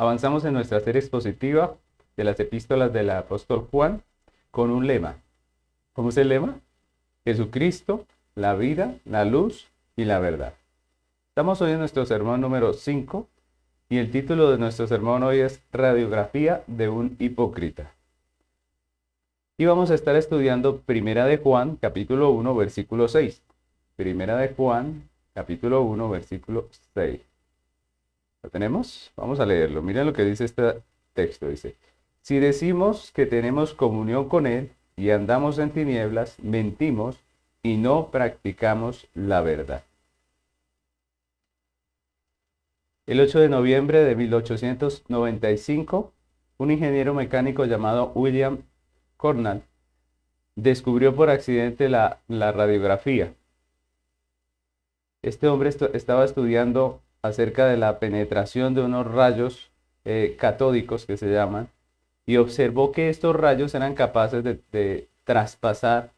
avanzamos en nuestra serie expositiva de las epístolas del apóstol Juan con un lema. ¿Cómo es el lema? Jesucristo, la vida, la luz y la verdad. Estamos hoy en nuestro sermón número 5 y el título de nuestro sermón hoy es Radiografía de un hipócrita. Y vamos a estar estudiando Primera de Juan, capítulo 1, versículo 6. Primera de Juan, capítulo 1, versículo 6. ¿Lo tenemos? Vamos a leerlo. Miren lo que dice este texto. Dice, si decimos que tenemos comunión con Él y andamos en tinieblas, mentimos y no practicamos la verdad. El 8 de noviembre de 1895, un ingeniero mecánico llamado William Cornell descubrió por accidente la, radiografía. Este hombre estaba estudiando acerca de la penetración de unos rayos eh, catódicos que se llaman y observó que estos rayos eran capaces de, traspasar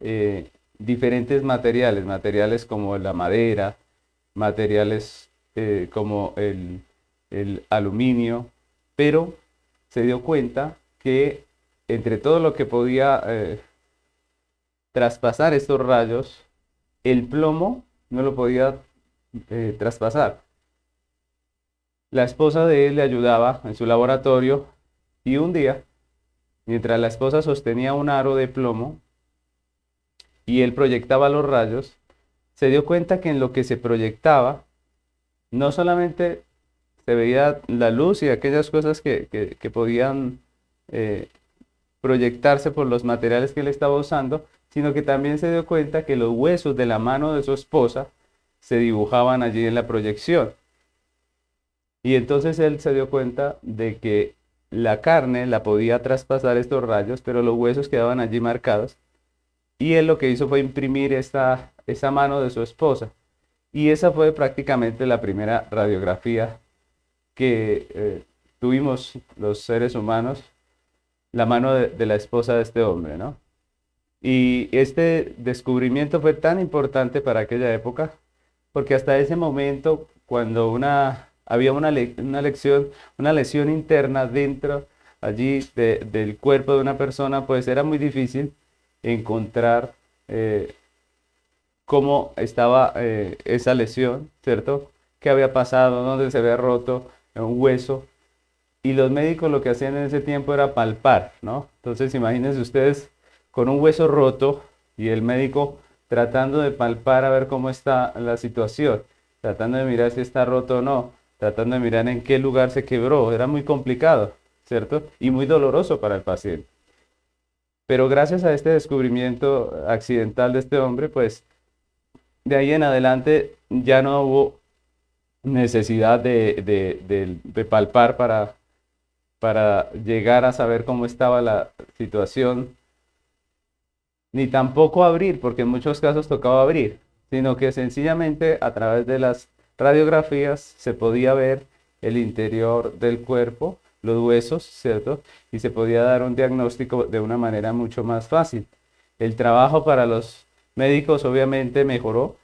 eh, diferentes materiales, materiales como la madera, materiales eh, como el, el aluminio, pero se dio cuenta que entre todo lo que podía traspasar estos rayos, el plomo no lo podía eh, traspasar. La esposa de él le ayudaba en su laboratorio y un día, mientras la esposa sostenía un aro de plomo y él proyectaba los rayos, se dio cuenta que en lo que se proyectaba no solamente se veía la luz y aquellas cosas que, podían eh, proyectarse por los materiales que él estaba usando, sino que también se dio cuenta que los huesos de la mano de su esposa se dibujaban allí en la proyección. Y entonces él se dio cuenta de que la carne la podía traspasar estos rayos, pero los huesos quedaban allí marcados. Y él lo que hizo fue imprimir esta, esa mano de su esposa. Y esa fue prácticamente la primera radiografía que eh, tuvimos los seres humanos la mano de, la esposa de este hombre, ¿no? Y este descubrimiento fue tan importante para aquella época, porque hasta ese momento, cuando una, había una, una, lección, una lesión interna dentro allí del cuerpo de una persona, pues era muy difícil encontrar eh, cómo estaba eh, esa lesión, ¿cierto? ¿Qué había pasado? ¿Dónde se había roto un hueso? y los médicos lo que hacían en ese tiempo era palpar, ¿no? Entonces imagínense ustedes con un hueso roto y el médico tratando de palpar a ver cómo está la situación, tratando de mirar si está roto o no, tratando de mirar en qué lugar se quebró, era muy complicado, ¿cierto? Y muy doloroso para el paciente. Pero gracias a este descubrimiento accidental de este hombre, pues de ahí en adelante ya no hubo necesidad de, de palpar para para llegar a saber cómo estaba la situación, ni tampoco abrir, porque en muchos casos tocaba abrir, sino que sencillamente a través de las radiografías se podía ver el interior del cuerpo, los huesos, ¿cierto? Y se podía dar un diagnóstico de una manera mucho más fácil. El trabajo para los médicos obviamente mejoró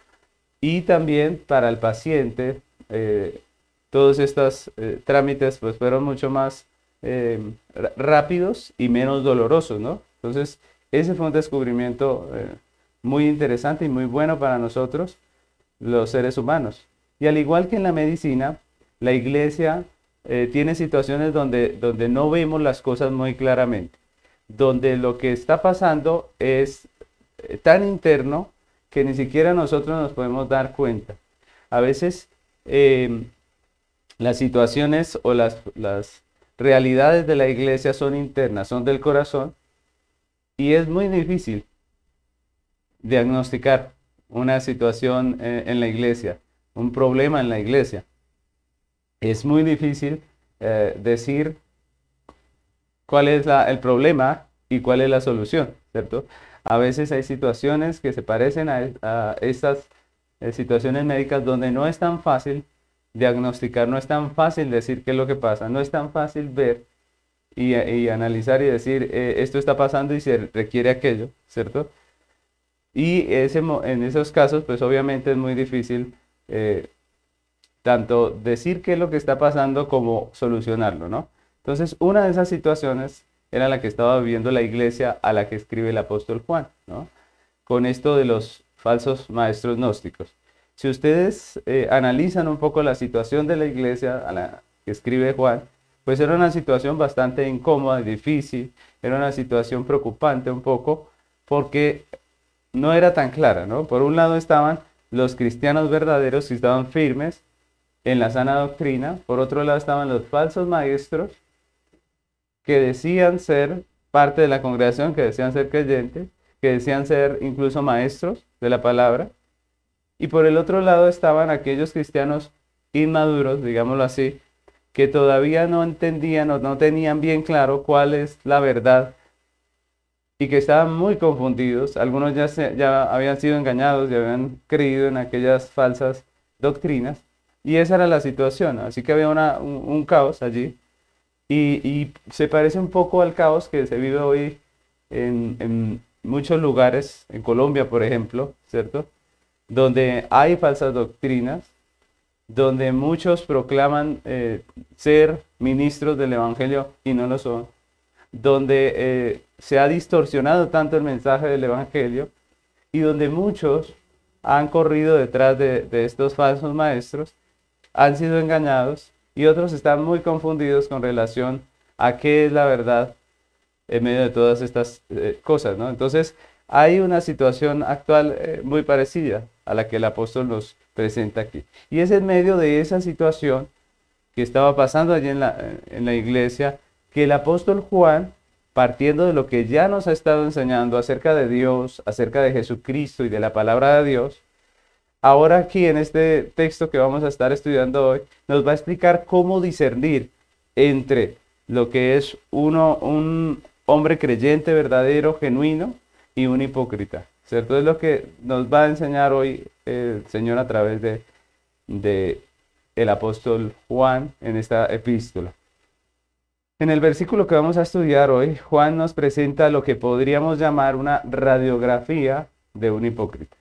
y también para el paciente eh, todos estos eh, trámites pues fueron mucho más Em, rápidos y menos dolorosos, ¿no? Entonces, ese fue un descubrimiento eh, muy interesante y muy bueno para nosotros, los seres humanos. Y al igual que en la medicina, la iglesia eh, tiene situaciones donde, donde no vemos las cosas muy claramente, donde lo que está pasando es eh, tan interno que ni siquiera nosotros nos podemos dar cuenta. A veces em, las situaciones o las, las realidades de la iglesia son internas, son del corazón, y es muy difícil diagnosticar una situación eh, en la iglesia, un problema en la iglesia. Es muy difícil eh, decir cuál es el problema y cuál es la solución, ¿cierto? A veces hay situaciones que se parecen a, estas eh, situaciones médicas donde no es tan fácil diagnosticar, no es tan fácil decir qué es lo que pasa, no es tan fácil ver y, analizar y decir eh, esto está pasando y se requiere aquello, ¿cierto? Y ese, en esos casos, pues obviamente es muy difícil eh, tanto decir qué es lo que está pasando como solucionarlo, ¿no? Entonces, una de esas situaciones era la que estaba viviendo la iglesia a la que escribe el apóstol Juan, ¿no? Con esto de los falsos maestros gnósticos. Si ustedes eh, analizan un poco la situación de la iglesia a la que escribe Juan, pues era una situación bastante incómoda y difícil, era una situación preocupante un poco, porque no era tan clara, ¿no? Por un lado estaban los cristianos verdaderos que estaban firmes en la sana doctrina, por otro lado estaban los falsos maestros que decían ser parte de la congregación, que decían ser creyentes, que decían ser incluso maestros de la palabra, y por el otro lado estaban aquellos cristianos inmaduros, digámoslo así, que todavía no entendían o no tenían bien claro cuál es la verdad y que estaban muy confundidos. Algunos ya, ya habían sido engañados y habían creído en aquellas falsas doctrinas. Y esa era la situación. Así que había un, caos allí. Y, se parece un poco al caos que se vive hoy en, en muchos lugares, en Colombia, por ejemplo, ¿cierto? Donde hay falsas doctrinas, donde muchos proclaman eh, ser ministros del Evangelio y no lo son, donde eh, se ha distorsionado tanto el mensaje del Evangelio y donde muchos han corrido detrás de, estos falsos maestros, han sido engañados y otros están muy confundidos con relación a qué es la verdad en medio de todas estas eh, cosas, ¿no? Entonces, hay una situación actual muy parecida a la que el apóstol nos presenta aquí. Y es en medio de esa situación que estaba pasando allí en la, en la iglesia que el apóstol Juan, partiendo de lo que ya nos ha estado enseñando acerca de Dios, acerca de Jesucristo y de la palabra de Dios, ahora aquí en este texto que vamos a estar estudiando hoy, nos va a explicar cómo discernir entre lo que es uno, un hombre creyente verdadero, genuino, y un hipócrita. ¿Cierto? Es lo que nos va a enseñar hoy el Señor a través de, el apóstol Juan en esta epístola. En el versículo que vamos a estudiar hoy, Juan nos presenta lo que podríamos llamar una radiografía de un hipócrita.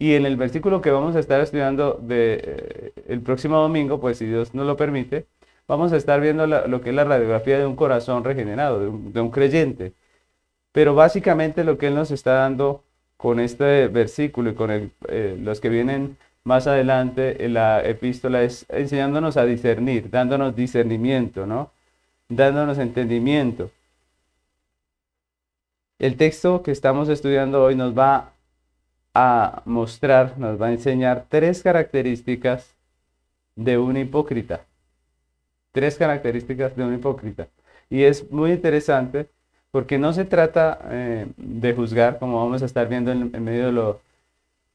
Y en el versículo que vamos a estar estudiando eh, el próximo domingo, pues si Dios nos lo permite, vamos a estar viendo lo que es la radiografía de un corazón regenerado, de un creyente, pero básicamente lo que Él nos está dando con este versículo y con eh, los que vienen más adelante en la epístola es enseñándonos a discernir, dándonos discernimiento, ¿no? Dándonos entendimiento. El texto que estamos estudiando hoy nos va a mostrar, nos va a enseñar tres características de un hipócrita. Tres características de un hipócrita. Y es muy interesante porque no se trata eh, de juzgar, como vamos a estar viendo en, medio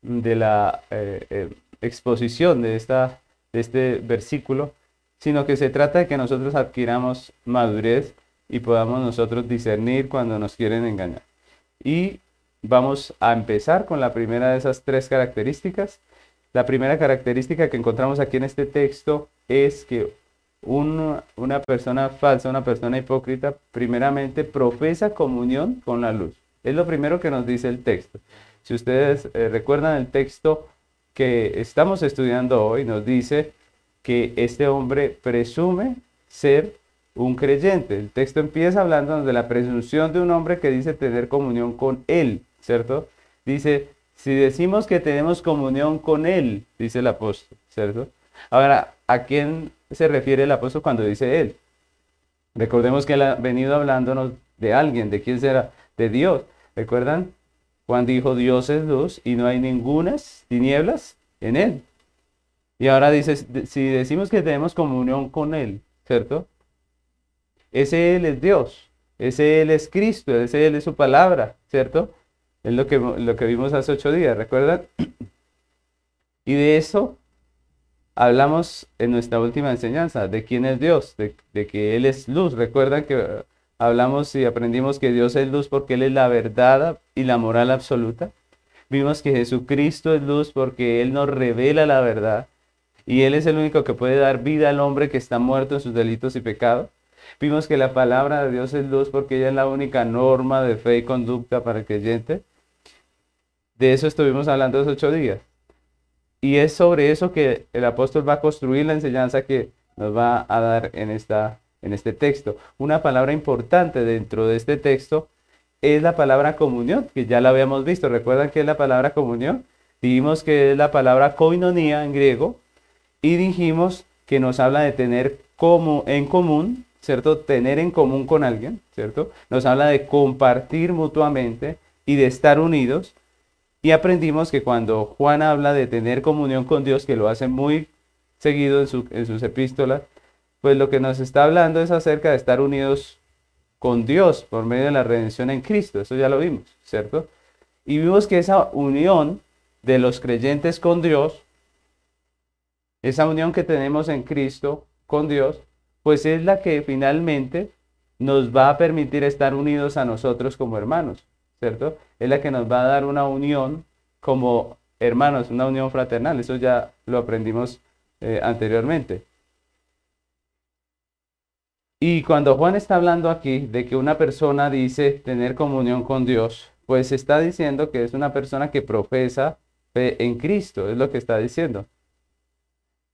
de, la eh, eh, exposición de, esta, de este versículo, sino que se trata de que nosotros adquiramos madurez y podamos nosotros discernir cuando nos quieren engañar. Y vamos a empezar con la primera de esas tres características. La primera característica que encontramos aquí en este texto es que una persona falsa, una persona hipócrita, primeramente profesa comunión con la luz. Es lo primero que nos dice el texto. Si ustedes eh, recuerdan el texto que estamos estudiando hoy, nos dice que este hombre presume ser un creyente. El texto empieza hablando de la presunción de un hombre que dice tener comunión con él, ¿cierto? Dice, si decimos que tenemos comunión con él, dice el apóstol, ¿cierto? Ahora, ¿a quién se refiere el apóstol cuando dice él? Recordemos que él ha venido hablándonos de alguien, ¿de quién será? De Dios. ¿Recuerdan? Juan dijo, Dios es luz y no hay ningunas tinieblas en él. Y ahora dice, si decimos que tenemos comunión con él, ¿cierto? Ese él es Dios, ese él es Cristo, ese él es su palabra, ¿cierto? Es lo que, lo que vimos hace ocho días, ¿recuerdan? Y de eso hablamos en nuestra última enseñanza de quién es Dios, de, que Él es luz. Recuerdan que hablamos y aprendimos que Dios es luz porque Él es la verdad y la moral absoluta. Vimos que Jesucristo es luz porque Él nos revela la verdad y Él es el único que puede dar vida al hombre que está muerto en sus delitos y pecados. Vimos que la palabra de Dios es luz porque ella es la única norma de fe y conducta para el creyente. De eso estuvimos hablando los ocho días. Y es sobre eso que el apóstol va a construir la enseñanza que nos va a dar en, esta, en este texto. Una palabra importante dentro de este texto es la palabra comunión, que ya la habíamos visto. ¿Recuerdan qué es la palabra comunión? Dijimos que es la palabra koinonia en griego y dijimos que nos habla de tener como en común, ¿cierto? Tener en común con alguien, ¿cierto? Nos habla de compartir mutuamente y de estar unidos. Y aprendimos que cuando Juan habla de tener comunión con Dios, que lo hace muy seguido en, en sus epístolas, pues lo que nos está hablando es acerca de estar unidos con Dios por medio de la redención en Cristo. Eso ya lo vimos, ¿cierto? Y vimos que esa unión de los creyentes con Dios, esa unión que tenemos en Cristo con Dios, pues es la que finalmente nos va a permitir estar unidos a nosotros como hermanos, ¿cierto? Es la que nos va a dar una unión como hermanos, una unión fraternal. Eso ya lo aprendimos eh, anteriormente. Y cuando Juan está hablando aquí de que una persona dice tener comunión con Dios, pues está diciendo que es una persona que profesa fe en Cristo, es lo que está diciendo.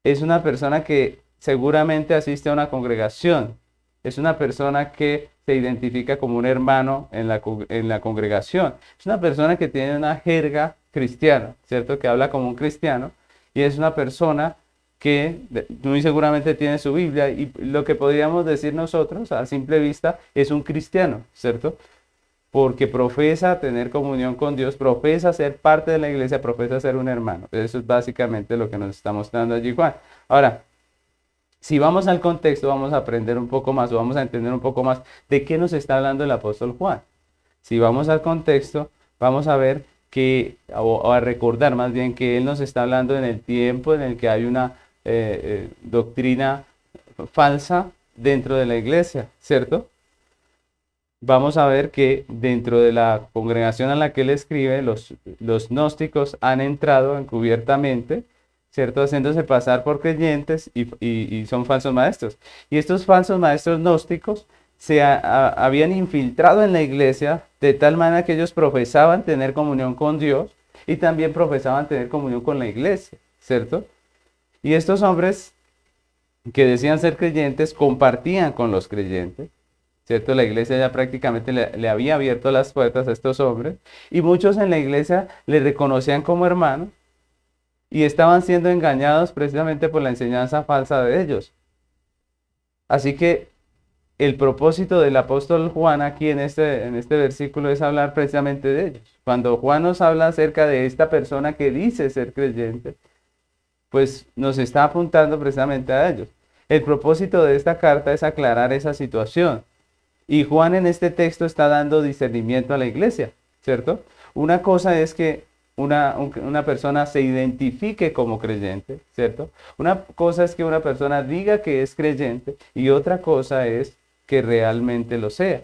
Es una persona que seguramente asiste a una congregación, es una persona que se identifica como un hermano en la, en la congregación, es una persona que tiene una jerga cristiana, ¿cierto? Que habla como un cristiano y es una persona que muy seguramente tiene su Biblia y lo que podríamos decir nosotros a simple vista es un cristiano, ¿cierto? Porque profesa tener comunión con Dios, profesa ser parte de la iglesia, profesa ser un hermano. Eso es básicamente lo que nos está mostrando allí Juan. Ahora, si vamos al contexto, vamos a aprender un poco más o vamos a entender un poco más de qué nos está hablando el apóstol Juan. Si vamos al contexto, vamos a ver que, o, a recordar más bien que él nos está hablando en el tiempo en el que hay una eh, eh, doctrina falsa dentro de la iglesia, ¿cierto? Vamos a ver que dentro de la congregación a la que él escribe, los, los gnósticos han entrado encubiertamente, ¿cierto? Haciéndose pasar por creyentes y, son falsos maestros. Y estos falsos maestros gnósticos se habían infiltrado en la iglesia de tal manera que ellos profesaban tener comunión con Dios y también profesaban tener comunión con la iglesia, ¿cierto? Y estos hombres que decían ser creyentes compartían con los creyentes, ¿cierto? La iglesia ya prácticamente le, había abierto las puertas a estos hombres y muchos en la iglesia le reconocían como hermano y estaban siendo engañados precisamente por la enseñanza falsa de ellos. Así que el propósito del apóstol Juan aquí en este, en este versículo es hablar precisamente de ellos. Cuando Juan nos habla acerca de esta persona que dice ser creyente, pues nos está apuntando precisamente a ellos. El propósito de esta carta es aclarar esa situación. Y Juan en este texto está dando discernimiento a la iglesia, ¿cierto? Una cosa es que una, una, persona se identifique como creyente, ¿cierto? Una cosa es que una persona diga que es creyente y otra cosa es que realmente lo sea.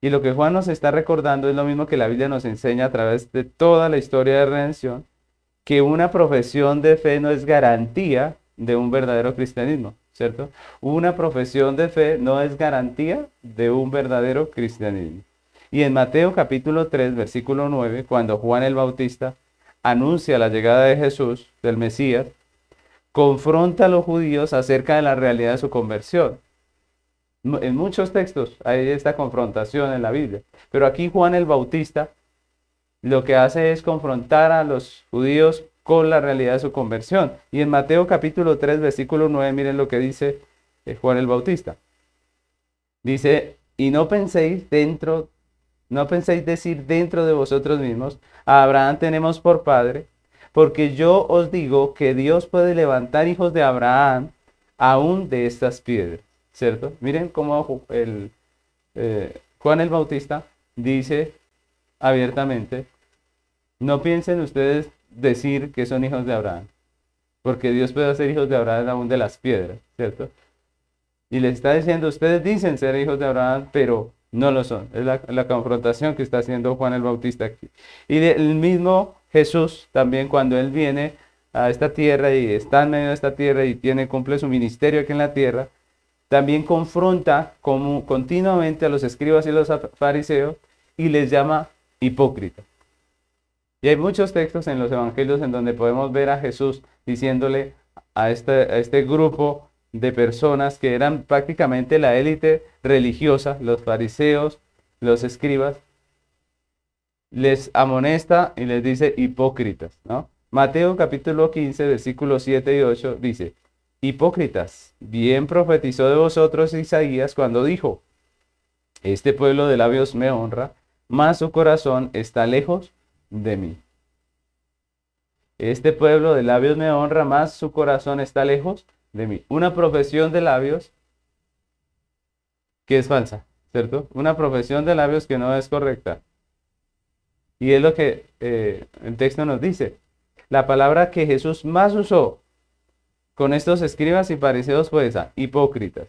Y lo que Juan nos está recordando es lo mismo que la Biblia nos enseña a través de toda la historia de redención, que una profesión de fe no es garantía de un verdadero cristianismo, ¿cierto? Una profesión de fe no es garantía de un verdadero cristianismo. Y en Mateo capítulo 3, versículo 9, cuando Juan el Bautista anuncia la llegada de Jesús, del Mesías, confronta a los judíos acerca de la realidad de su conversión. En muchos textos hay esta confrontación en la Biblia, pero aquí Juan el Bautista lo que hace es confrontar a los judíos con la realidad de su conversión. Y en Mateo capítulo 3, versículo 9, miren lo que dice eh, Juan el Bautista. Dice, y no penséis dentro, no penséis decir dentro de vosotros mismos, a Abraham tenemos por padre, porque yo os digo que Dios puede levantar hijos de Abraham aún de estas piedras, ¿cierto? Miren cómo el, eh, Juan el Bautista dice abiertamente, no piensen ustedes decir que son hijos de Abraham, porque Dios puede hacer hijos de Abraham aún de las piedras, ¿cierto? Y les está diciendo, ustedes dicen ser hijos de Abraham, pero no lo son. Es la, confrontación que está haciendo Juan el Bautista aquí. Y el mismo Jesús también cuando él viene a esta tierra y está en medio de esta tierra y tiene, cumple su ministerio aquí en la tierra, también confronta continuamente a los escribas y los fariseos y les llama hipócrita. Y hay muchos textos en los evangelios en donde podemos ver a Jesús diciéndole a este, a este grupo de personas que eran prácticamente la élite religiosa, los fariseos, los escribas, les amonesta y les dice hipócritas, ¿no? Mateo capítulo 15, versículos 7 y 8 dice, hipócritas, bien profetizó de vosotros Isaías cuando dijo, este pueblo de labios me honra, mas su corazón está lejos de mí. Este pueblo de labios me honra, más su corazón está lejos de mí. Una profesión de labios que es falsa, ¿cierto? Una profesión de labios que no es correcta. Y es lo que eh, el texto nos dice. La palabra que Jesús más usó con estos escribas y fariseos fue esa, hipócritas.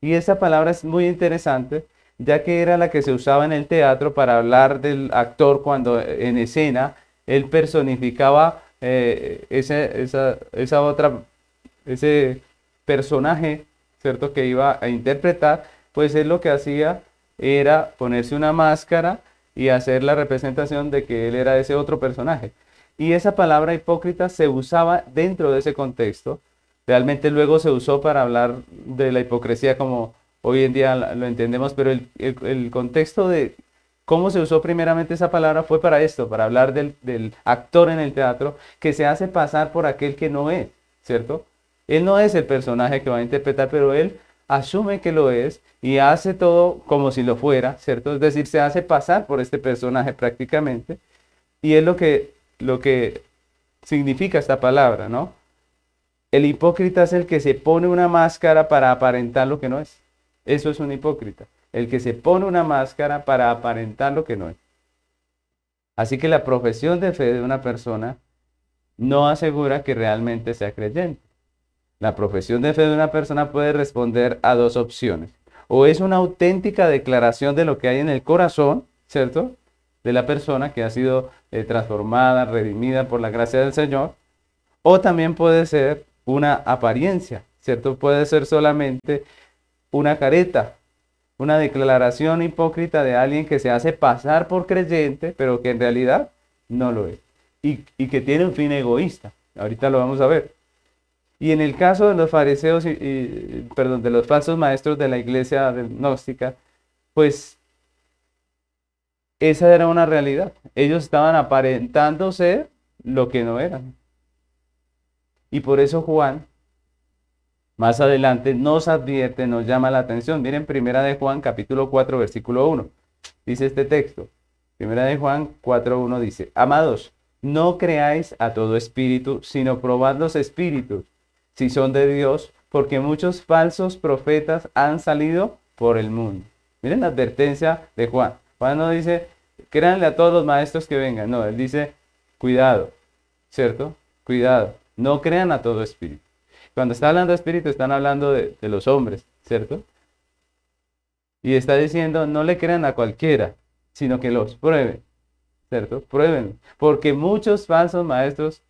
Y esa palabra es muy interesante, ya que era la que se usaba en el teatro para hablar del actor cuando en escena él personificaba eh, esa, esa otra ese personaje, ¿cierto? Que iba a interpretar, pues él lo que hacía era ponerse una máscara y hacer la representación de que él era ese otro personaje. Y esa palabra hipócrita se usaba dentro de ese contexto. Realmente luego se usó para hablar de la hipocresía como hoy en día lo entendemos, pero el, el, contexto de cómo se usó primeramente esa palabra fue para esto, para hablar del, del actor en el teatro que se hace pasar por aquel que no es, ¿cierto? Él no es el personaje que va a interpretar, pero él asume que lo es y hace todo como si lo fuera, ¿cierto? Es decir, se hace pasar por este personaje prácticamente. Y es lo que, lo que significa esta palabra, ¿no? El hipócrita es el que se pone una máscara para aparentar lo que no es. Eso es un hipócrita. El que se pone una máscara para aparentar lo que no es. Así que la profesión de fe de una persona no asegura que realmente sea creyente. La profesión de fe de una persona puede responder a dos opciones. O es una auténtica declaración de lo que hay en el corazón, ¿cierto? De la persona que ha sido eh, transformada, redimida por la gracia del Señor. O también puede ser una apariencia, ¿cierto? Puede ser solamente una careta, una declaración hipócrita de alguien que se hace pasar por creyente, pero que en realidad no lo es. Y, y que tiene un fin egoísta. Ahorita lo vamos a ver. Y en el caso de los fariseos, y, perdón, de los falsos maestros de la iglesia gnóstica, pues esa era una realidad. Ellos estaban aparentando ser lo que no eran. Y por eso Juan, más adelante, nos advierte, nos llama la atención. Miren, primera de Juan, capítulo 4, versículo 1. Dice este texto. Primera de Juan 4.1 dice, Amados, no creáis a todo espíritu, sino probad los espíritus si son de Dios, porque muchos falsos profetas han salido por el mundo. Miren la advertencia de Juan. Juan no dice, créanle a todos los maestros que vengan. No, él dice, cuidado, ¿cierto? Cuidado. No crean a todo espíritu. Cuando está hablando de espíritu, están hablando de, de los hombres, ¿cierto? Y está diciendo, no le crean a cualquiera, sino que los prueben, ¿cierto? Prueben, porque muchos falsos maestros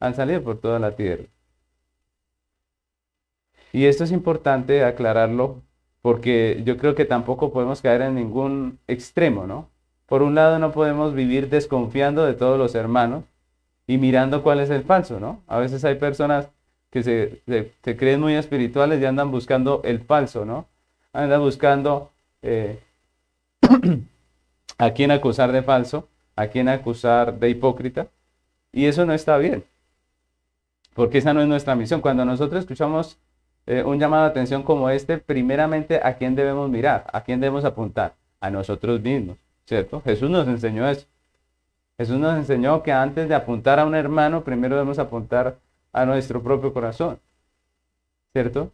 han salido por toda la tierra. Y esto es importante aclararlo porque yo creo que tampoco podemos caer en ningún extremo, ¿no? Por un lado no podemos vivir desconfiando de todos los hermanos y mirando cuál es el falso, ¿no? A veces hay personas que se, creen muy espirituales y andan buscando el falso, ¿no? Andan buscando eh, a quién acusar de falso, a quién acusar de hipócrita. Y eso no está bien, porque esa no es nuestra misión. Cuando nosotros escuchamos eh, un llamado de atención como este, primeramente, ¿a quién debemos mirar? ¿A quién debemos apuntar? A nosotros mismos, ¿cierto? Jesús nos enseñó eso. Jesús nos enseñó que antes de apuntar a un hermano, primero debemos apuntar a nuestro propio corazón, ¿cierto?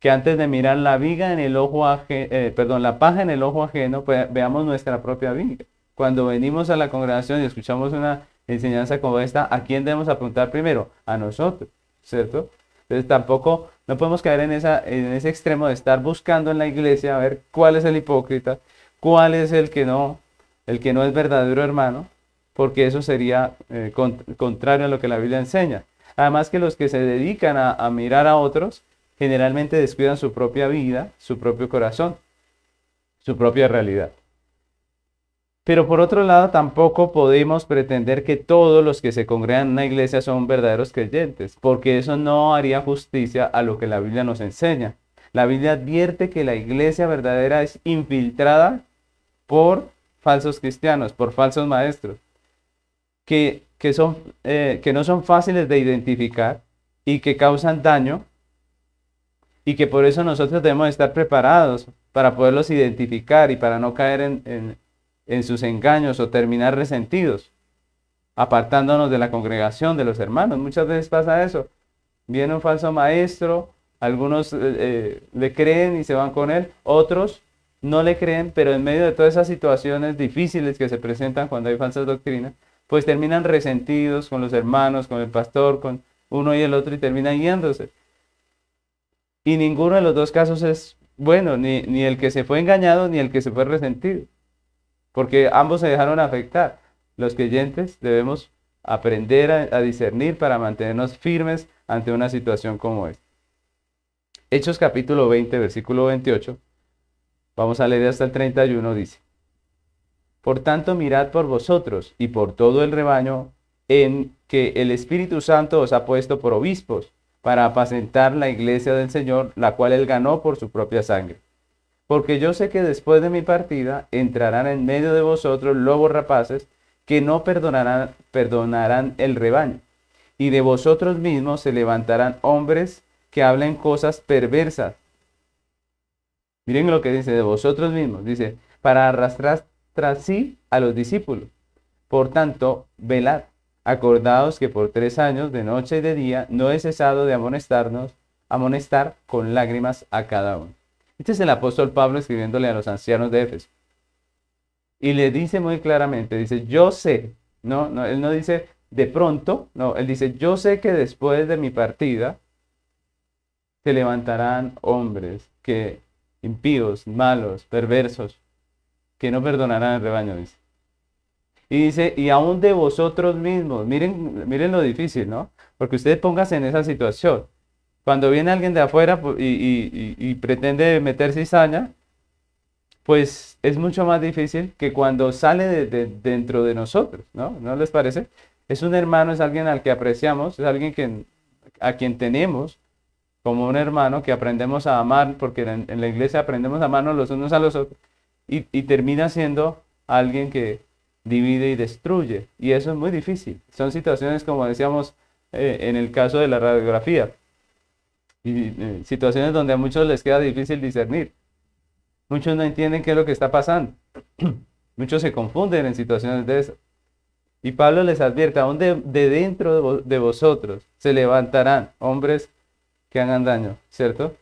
Que antes de mirar la viga en el ojo ajeno, eh, perdón, la paja en el ojo ajeno, pues veamos nuestra propia viga. Cuando venimos a la congregación y escuchamos una enseñanza como esta, ¿a quién debemos apuntar primero? A nosotros, ¿cierto? Entonces tampoco no podemos caer en, esa, en ese extremo de estar buscando en la iglesia a ver cuál es el hipócrita, cuál es el que no, el que no es verdadero hermano, porque eso sería eh, contrario a lo que la Biblia enseña. Además que los que se dedican a, a mirar a otros generalmente descuidan su propia vida, su propio corazón, su propia realidad. Pero por otro lado, tampoco podemos pretender que todos los que se congregan en una iglesia son verdaderos creyentes, porque eso no haría justicia a lo que la Biblia nos enseña. La Biblia advierte que la iglesia verdadera es infiltrada por falsos cristianos, por falsos maestros, que, son, eh, que no son fáciles de identificar y que causan daño y que por eso nosotros debemos estar preparados para poderlos identificar y para no caer en sus engaños o terminar resentidos, apartándonos de la congregación, de los hermanos. Muchas veces pasa eso. Viene un falso maestro, algunos eh, eh, le creen y se van con él, otros no le creen, pero en medio de todas esas situaciones difíciles que se presentan cuando hay falsas doctrinas, pues terminan resentidos con los hermanos, con el pastor, con uno y el otro y terminan yéndose. Y ninguno de los dos casos es bueno, ni, ni el que se fue engañado ni el que se fue resentido porque ambos se dejaron afectar. Los creyentes debemos aprender a, discernir para mantenernos firmes ante una situación como esta. Hechos capítulo 20, versículo 28, vamos a leer hasta el 31, dice, Por tanto, mirad por vosotros y por todo el rebaño en que el Espíritu Santo os ha puesto por obispos, para apacentar la iglesia del Señor, la cual él ganó por su propia sangre porque yo sé que después de mi partida entrarán en medio de vosotros lobos rapaces que no perdonarán, el rebaño, y de vosotros mismos se levantarán hombres que hablen cosas perversas. Miren lo que dice de vosotros mismos, dice, para arrastrar tras sí a los discípulos. Por tanto, velad, acordaos que por tres años, de noche y de día, no he cesado de amonestarnos, amonestar con lágrimas a cada uno. Este es el apóstol Pablo escribiéndole a los ancianos de Éfeso. Y le dice muy claramente, dice, yo sé, no, no, él no dice de pronto, no, él dice, yo sé que después de mi partida se levantarán hombres que impíos, malos, perversos, que no perdonarán el rebaño, dice. Y dice, y aún de vosotros mismos, miren, miren lo difícil, ¿no? Porque ustedes pónganse en esa situación. Cuando viene alguien de afuera y, pretende meter cizaña, pues es mucho más difícil que cuando sale de, dentro de nosotros, ¿no? ¿No les parece? Es un hermano, es alguien al que apreciamos, es alguien que, a quien tenemos como un hermano que aprendemos a amar, porque en, en la iglesia aprendemos a amarnos los unos a los otros, y, termina siendo alguien que divide y destruye. Y eso es muy difícil. Son situaciones, como decíamos eh, en el caso de la radiografía y eh, situaciones donde a muchos les queda difícil discernir. Muchos no entienden qué es lo que está pasando. muchos se confunden en situaciones de esas. Y Pablo les advierte, aún de, dentro de, vosotros se levantarán hombres que hagan daño, ¿cierto?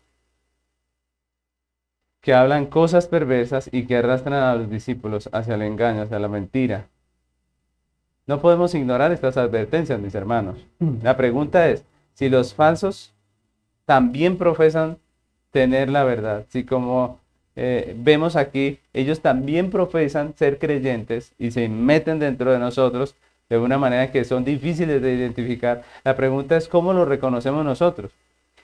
Que hablan cosas perversas y que arrastran a los discípulos hacia el engaño, hacia la mentira. No podemos ignorar estas advertencias, mis hermanos. La pregunta es, si los falsos también profesan tener la verdad. Así como eh, vemos aquí, ellos también profesan ser creyentes y se meten dentro de nosotros de una manera que son difíciles de identificar. La pregunta es cómo lo reconocemos nosotros.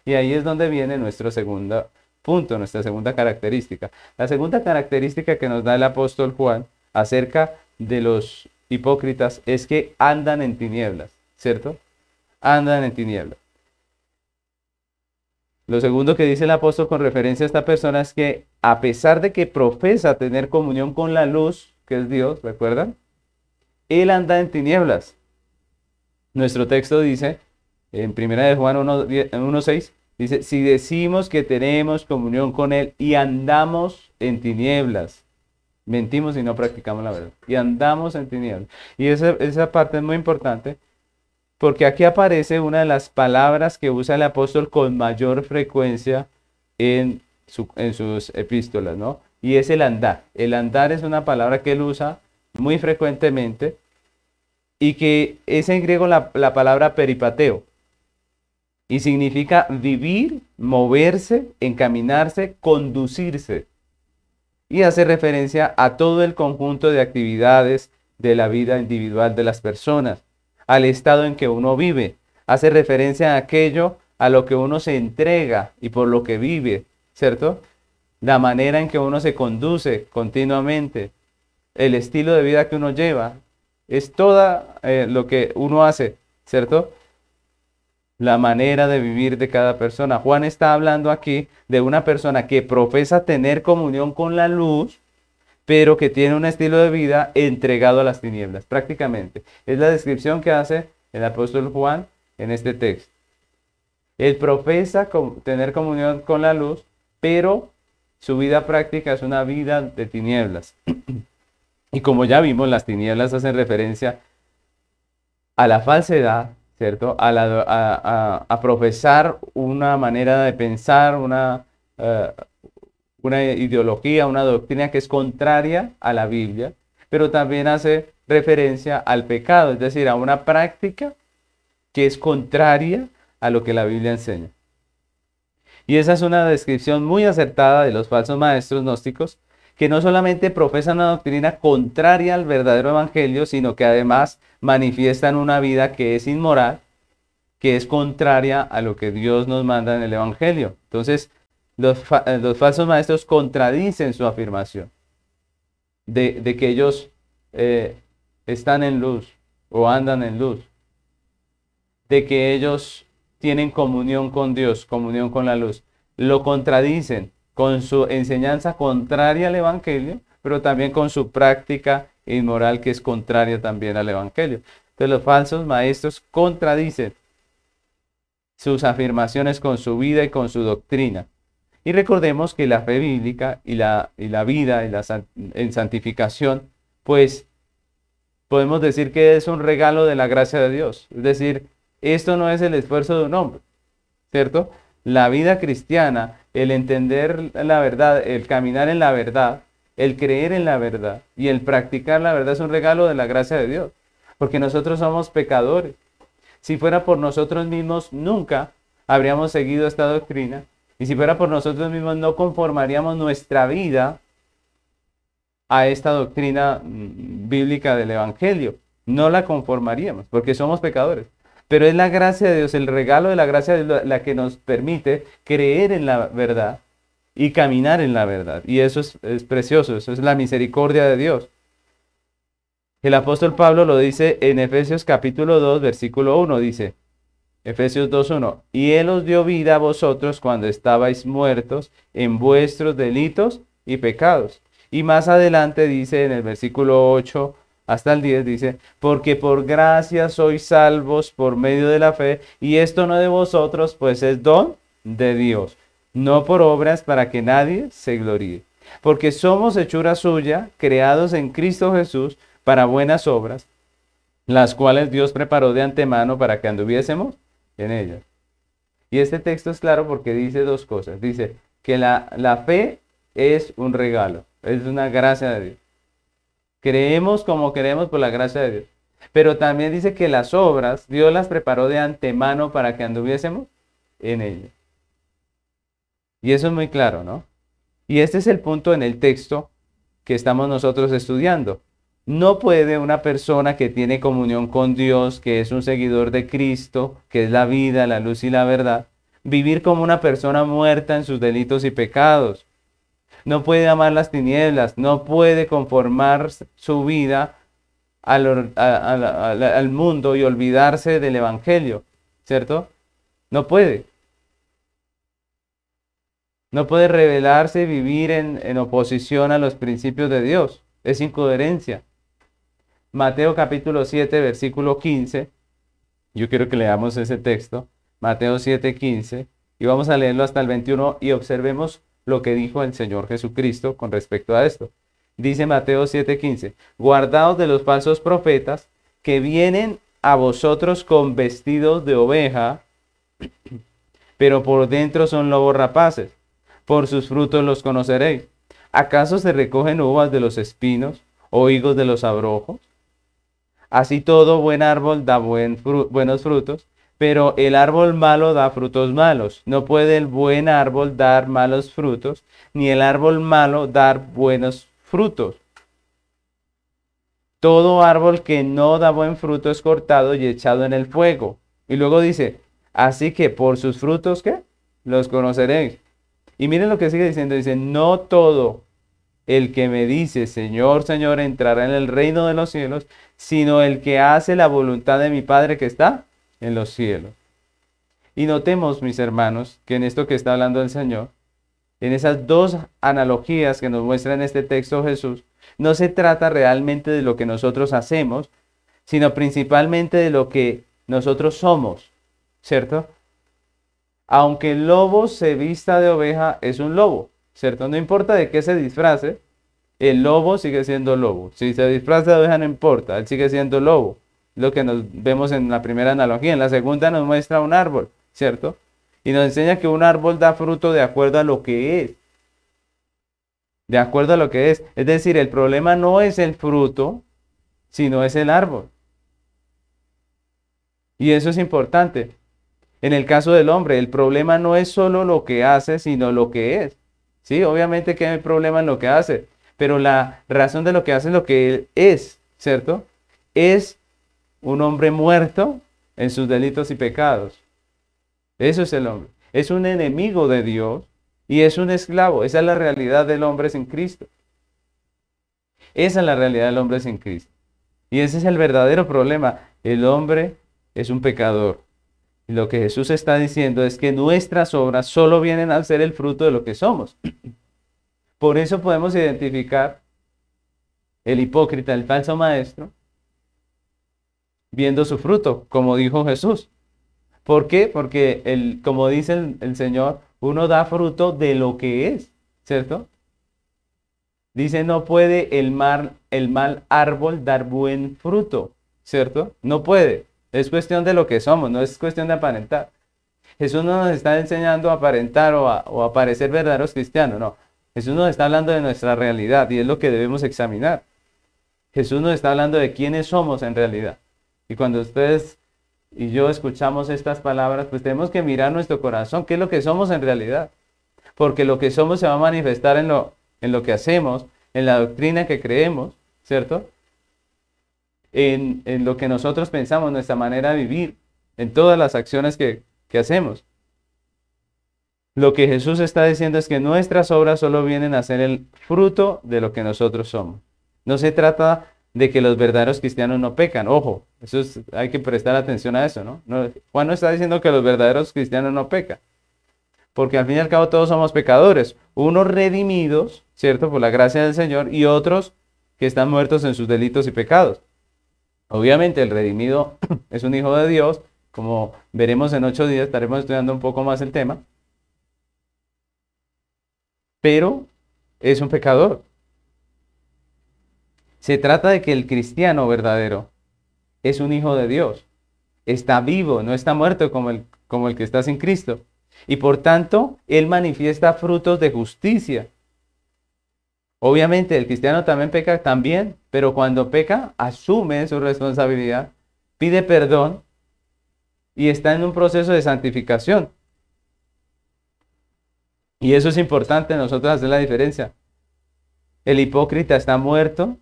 Y ahí es donde viene nuestro segundo punto, nuestra segunda característica. La segunda característica que nos da el apóstol Juan acerca de los hipócritas es que andan en tinieblas, ¿cierto? Andan en tinieblas. Lo segundo que dice el apóstol con referencia a esta persona es que a pesar de que profesa tener comunión con la luz, que es Dios, ¿recuerdan? Él anda en tinieblas. Nuestro texto dice, en 1 de Juan 1.6, dice, si decimos que tenemos comunión con Él y andamos en tinieblas, mentimos y no practicamos la verdad. Y andamos en tinieblas. Y esa, esa parte es muy importante porque aquí aparece una de las palabras que usa el apóstol con mayor frecuencia en, sus epístolas, ¿no? Y es el andar. El andar es una palabra que él usa muy frecuentemente y que es en griego la, la palabra peripateo. Y significa vivir, moverse, encaminarse, conducirse. Y hace referencia a todo el conjunto de actividades de la vida individual de las personas al estado en que uno vive. Hace referencia a aquello a lo que uno se entrega y por lo que vive, ¿cierto? La manera en que uno se conduce continuamente, el estilo de vida que uno lleva, es toda eh, lo que uno hace, ¿cierto? La manera de vivir de cada persona. Juan está hablando aquí de una persona que profesa tener comunión con la luz, pero que tiene un estilo de vida entregado a las tinieblas, prácticamente. Es la descripción que hace el apóstol Juan en este texto. Él profesa tener comunión con la luz, pero su vida práctica es una vida de tinieblas. y como ya vimos, las tinieblas hacen referencia a la falsedad, ¿cierto? A, profesar una manera de pensar, una, eh, una ideología, una doctrina que es contraria a la Biblia, pero también hace referencia al pecado, es decir, a una práctica que es contraria a lo que la Biblia enseña. Y esa es una descripción muy acertada de los falsos maestros gnósticos, que no solamente profesan una doctrina contraria al verdadero evangelio, sino que además manifiestan una vida que es inmoral, que es contraria a lo que Dios nos manda en el evangelio. Entonces, los, eh, falsos maestros contradicen su afirmación de, que ellos eh, están en luz o andan en luz, de que ellos tienen comunión con Dios, comunión con la luz. Lo contradicen con su enseñanza contraria al Evangelio, pero también con su práctica inmoral que es contraria también al Evangelio. Entonces los falsos maestros contradicen sus afirmaciones con su vida y con su doctrina. Y recordemos que la fe bíblica y la, y la vida y la, en santificación, pues podemos decir que es un regalo de la gracia de Dios. Es decir, esto no es el esfuerzo de un hombre, ¿cierto? La vida cristiana, el entender la verdad, el caminar en la verdad, el creer en la verdad y el practicar la verdad es un regalo de la gracia de Dios, porque nosotros somos pecadores. Si fuera por nosotros mismos, nunca habríamos seguido esta doctrina. Y si fuera por nosotros mismos, no conformaríamos nuestra vida a esta doctrina mm, bíblica del Evangelio. No la conformaríamos, porque somos pecadores. Pero es la gracia de Dios, el regalo de la gracia de Dios la que nos permite creer en la verdad y caminar en la verdad. Y eso es, precioso, eso es la misericordia de Dios. El apóstol Pablo lo dice en Efesios capítulo 2, versículo 1, dice, Efesios 2.1, y Él os dio vida a vosotros cuando estabais muertos en vuestros delitos y pecados. Y más adelante dice en el versículo 8 hasta el 10 dice, porque por gracia sois salvos por medio de la fe, y esto no de vosotros, pues es don de Dios, no por obras para que nadie se gloríe. Porque somos hechura suya, creados en Cristo Jesús para buenas obras, las cuales Dios preparó de antemano para que anduviésemos en ellas. Y este texto es claro porque dice dos cosas. Dice que la, la fe es un regalo, es una gracia de Dios. Creemos como queremos por la gracia de Dios. Pero también dice que las obras Dios las preparó de antemano para que anduviésemos en ellas. Y eso es muy claro, ¿no? Y este es el punto en el texto que estamos nosotros estudiando. No puede una persona que tiene comunión con Dios, que es un seguidor de Cristo, que es la vida, la luz y la verdad, vivir como una persona muerta en sus delitos y pecados no puede amar las tinieblas, no puede conformar su vida al, mundo y olvidarse del Evangelio, ¿cierto? No puede. No puede rebelarse y vivir en oposición a los principios de Dios. Es incoherencia. Mateo capítulo 7, versículo 15. Yo quiero que leamos ese texto. Mateo 7, 15. Y vamos a leerlo hasta el 21 y observemos lo que dijo el Señor Jesucristo con respecto a esto. Dice Mateo 7:15, guardaos de los falsos profetas que vienen a vosotros con vestidos de oveja, pero por dentro son lobos rapaces. Por sus frutos los conoceréis. ¿Acaso se recogen uvas de los espinos o higos de los abrojos? Así todo buen árbol da buenos frutos, pero el árbol malo da frutos malos. No puede el buen árbol dar malos frutos, ni el árbol malo dar buenos frutos. Todo árbol que no da buen fruto es cortado y echado en el fuego. Y luego dice, así que por sus frutos, ¿qué? Los conoceréis. Y miren lo que sigue diciendo, dice, no todo el que me dice, Señor, Señor, entrará en el reino de los cielos, sino el que hace la voluntad de mi Padre que está en los cielos. Y notemos, mis hermanos, que en esto que está hablando el Señor, en esas dos analogías que nos muestra en este texto Jesús, no se trata realmente de lo que nosotros hacemos, sino principalmente de lo que nosotros somos, ¿cierto? Aunque el lobo se vista de oveja, es un lobo. ¿Cierto? No importa de qué se disfrace, el lobo sigue siendo lobo. Si se disfraza de no importa, él sigue siendo lobo. Lo que nos vemos en la primera analogía. En la segunda nos muestra un árbol, ¿cierto? Y nos enseña que un árbol da fruto de acuerdo a lo que es. De acuerdo a lo que es. Es decir, el problema no es el fruto, sino es el árbol. Y eso es importante. En el caso del hombre, el problema no es solo lo que hace, sino lo que es. Sí, obviamente que hay problema en lo que hace, pero la razón de lo que hace es lo que él es, ¿cierto? Es un hombre muerto en sus delitos y pecados. Eso es el hombre. Es un enemigo de Dios y es un esclavo. Esa es la realidad del hombre sin Cristo. Esa es la realidad del hombre sin Cristo. Y ese es el verdadero problema. El hombre es un pecador. Y lo que Jesús está diciendo es que nuestras obras solo vienen a ser el fruto de lo que somos. Por eso podemos identificar el hipócrita, el falso maestro, viendo su fruto, como dijo Jesús. ¿Por qué? Porque, el, como dice el, Señor, uno da fruto de lo que es, ¿cierto? Dice, no puede el el mal árbol dar buen fruto, ¿cierto? No puede. Es cuestión de lo que somos, no es cuestión de aparentar. Jesús no nos está enseñando a aparentar o a, parecer verdaderos cristianos, no. Jesús nos está hablando de nuestra realidad y es lo que debemos examinar. Jesús nos está hablando de quiénes somos en realidad. Y cuando ustedes y yo escuchamos estas palabras, pues tenemos que mirar nuestro corazón, qué es lo que somos en realidad. Porque lo que somos se va a manifestar lo, en lo que hacemos, en la doctrina que creemos, ¿cierto? En, lo que nosotros pensamos, nuestra manera de vivir, en todas las acciones que, que hacemos. Lo que Jesús está diciendo es que nuestras obras solo vienen a ser el fruto de lo que nosotros somos. No se trata de que los verdaderos cristianos no pecan. Ojo, eso hay que prestar atención a eso, ¿no? ¿no? Juan no está diciendo que los verdaderos cristianos no pecan. Porque al fin y al cabo todos somos pecadores. Unos redimidos, ¿cierto? Por la gracia del Señor y otros que están muertos en sus delitos y pecados. Obviamente el redimido es un hijo de Dios, como veremos en ocho días, estaremos estudiando un poco más el tema, pero es un pecador. Se trata de que el cristiano verdadero es un hijo de Dios, está vivo, no está muerto como el, como el que está sin Cristo. Y por tanto, Él manifiesta frutos de justicia, Obviamente el cristiano también peca también, pero cuando peca asume su responsabilidad, pide perdón y está en un proceso de santificación. Y eso es importante nosotros hacer la diferencia. El hipócrita está muerto,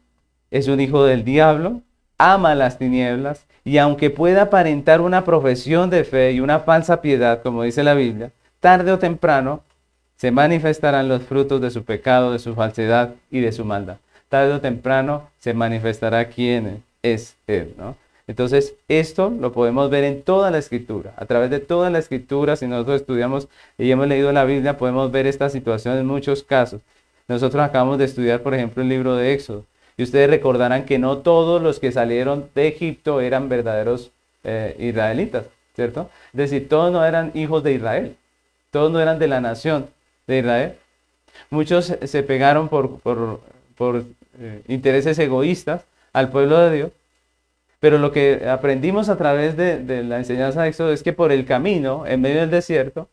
es un hijo del diablo, ama las tinieblas y aunque pueda aparentar una profesión de fe y una falsa piedad, como dice la Biblia, tarde o temprano se manifestarán los frutos de su pecado, de su falsedad y de su maldad. Tarde o temprano se manifestará quién es Él, ¿no? Entonces, esto lo podemos ver en toda la escritura. A través de toda la escritura, si nosotros estudiamos y hemos leído la Biblia, podemos ver esta situación en muchos casos. Nosotros acabamos de estudiar, por ejemplo, el libro de Éxodo. Y ustedes recordarán que no todos los que salieron de Egipto eran verdaderos eh, israelitas, ¿cierto? Es decir, todos no eran hijos de Israel, todos no eran de la nación de Israel. Muchos se pegaron por, por, eh, intereses egoístas al pueblo de Dios. Pero lo que aprendimos a través de, la enseñanza de Éxodo es que por el camino, en medio del desierto,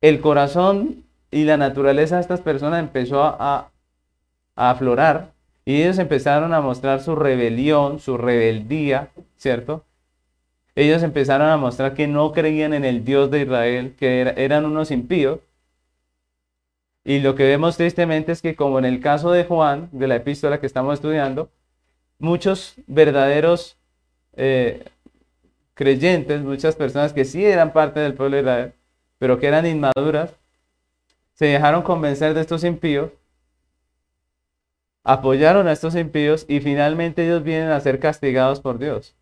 el corazón y la naturaleza de estas personas empezó a, a aflorar y ellos empezaron a mostrar su rebelión, su rebeldía, ¿cierto? Ellos empezaron a mostrar que no creían en el Dios de Israel, que eran unos impíos, y lo que vemos tristemente es que como en el caso de Juan, de la epístola que estamos estudiando, muchos verdaderos eh, creyentes, muchas personas que sí eran parte del pueblo de Israel, pero que eran inmaduras, se dejaron convencer de estos impíos apoyaron a estos impíos y finalmente ellos vienen a ser castigados por Dios.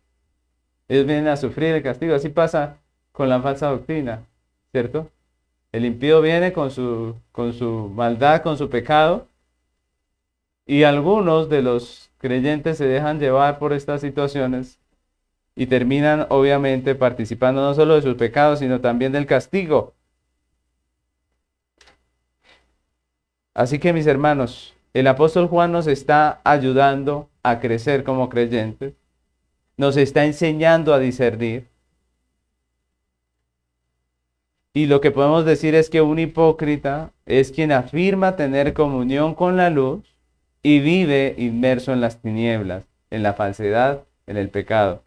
Ellos vienen a sufrir el castigo. Así pasa con la falsa doctrina, ¿cierto? El impío viene con su, con su maldad, con su pecado, y algunos de los creyentes se dejan llevar por estas situaciones y terminan obviamente participando no solo de sus pecados, sino también del castigo. Así que mis hermanos, el apóstol Juan nos está ayudando a crecer como creyentes, nos está enseñando a discernir. Y lo que podemos decir es que un hipócrita es quien afirma tener comunión con la luz y vive inmerso en las tinieblas, en la falsedad, en el pecado.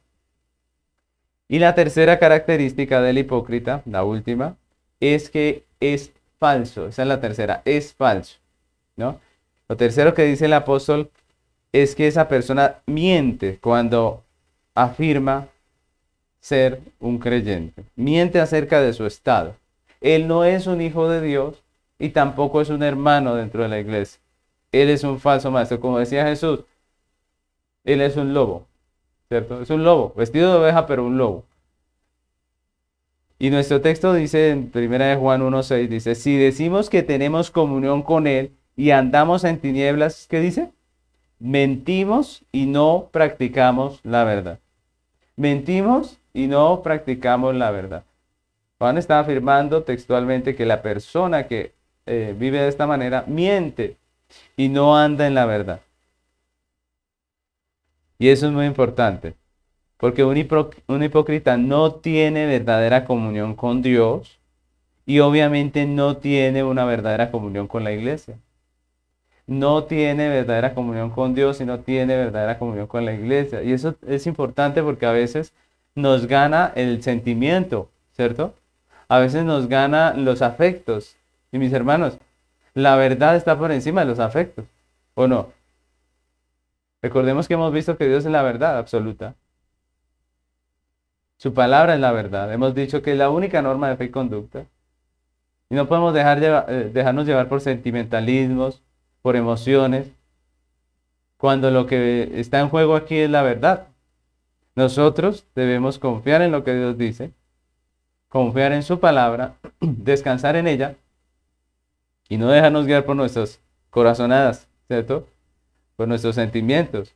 Y la tercera característica del hipócrita, la última, es que es falso. Esa es la tercera, es falso. ¿no? Lo tercero que dice el apóstol es que esa persona miente cuando afirma ser un creyente. Miente acerca de su estado. Él no es un hijo de Dios y tampoco es un hermano dentro de la iglesia. Él es un falso maestro. Como decía Jesús, él es un lobo, ¿cierto? Es un lobo, vestido de oveja, pero un lobo. Y nuestro texto dice en 1 Juan 1.6, dice, si decimos que tenemos comunión con Él y andamos en tinieblas, ¿qué dice? Mentimos y no practicamos la verdad. Mentimos y no practicamos la verdad. Juan está afirmando textualmente que la persona que eh, vive de esta manera miente y no anda en la verdad. Y eso es muy importante, porque un, un hipócrita no tiene verdadera comunión con Dios y obviamente no tiene una verdadera comunión con la iglesia. No tiene verdadera comunión con Dios y no tiene verdadera comunión con la iglesia. Y eso es importante porque a veces nos gana el sentimiento, ¿cierto? A veces nos gana los afectos. Y mis hermanos, la verdad está por encima de los afectos, ¿o no? Recordemos que hemos visto que Dios es la verdad absoluta. Su palabra es la verdad. Hemos dicho que es la única norma de fe y conducta. Y no podemos dejar eh, dejarnos llevar por sentimentalismos, por emociones, cuando lo que está en juego aquí es la verdad. Nosotros debemos confiar en lo que Dios dice, confiar en su palabra, descansar en ella y no dejarnos guiar por nuestras corazonadas, ¿cierto? Por nuestros sentimientos.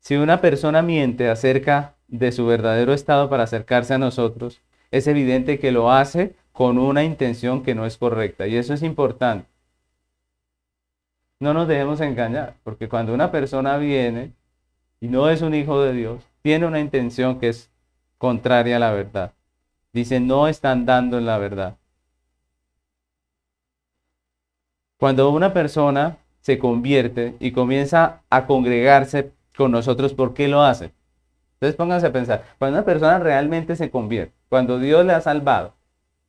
Si una persona miente acerca de su verdadero estado para acercarse a nosotros, es evidente que lo hace con una intención que no es correcta. Y eso es importante. No nos dejemos engañar, porque cuando una persona viene y no es un hijo de Dios, tiene una intención que es contraria a la verdad. Dice, no están dando en la verdad. Cuando una persona se convierte y comienza a congregarse con nosotros, ¿por qué lo hace? Entonces pónganse a pensar, cuando una persona realmente se convierte, cuando Dios le ha salvado,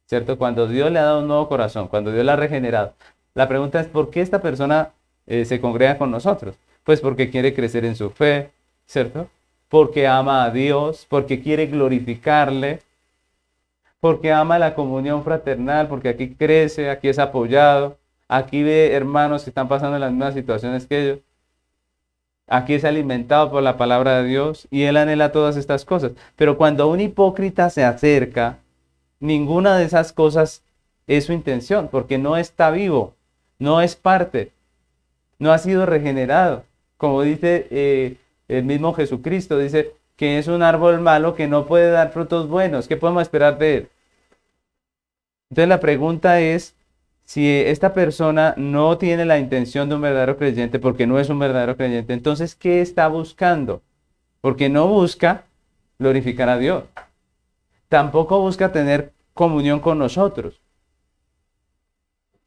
¿cierto? Cuando Dios le ha dado un nuevo corazón, cuando Dios la ha regenerado, la pregunta es, ¿por qué esta persona eh, se congrega con nosotros? Pues porque quiere crecer en su fe, ¿cierto? Porque ama a Dios, porque quiere glorificarle, porque ama la comunión fraternal, porque aquí crece, aquí es apoyado, Aquí ve hermanos que están pasando las mismas situaciones que ellos. Aquí es alimentado por la palabra de Dios y él anhela todas estas cosas. Pero cuando un hipócrita se acerca, ninguna de esas cosas es su intención, porque no está vivo, no es parte, no ha sido regenerado. Como dice eh, el mismo Jesucristo, dice que es un árbol malo que no puede dar frutos buenos. ¿Qué podemos esperar de él? Entonces la pregunta es, si esta persona no tiene la intención de un verdadero creyente porque no es un verdadero creyente, entonces, ¿qué está buscando? Porque no busca glorificar a Dios. Tampoco busca tener comunión con nosotros.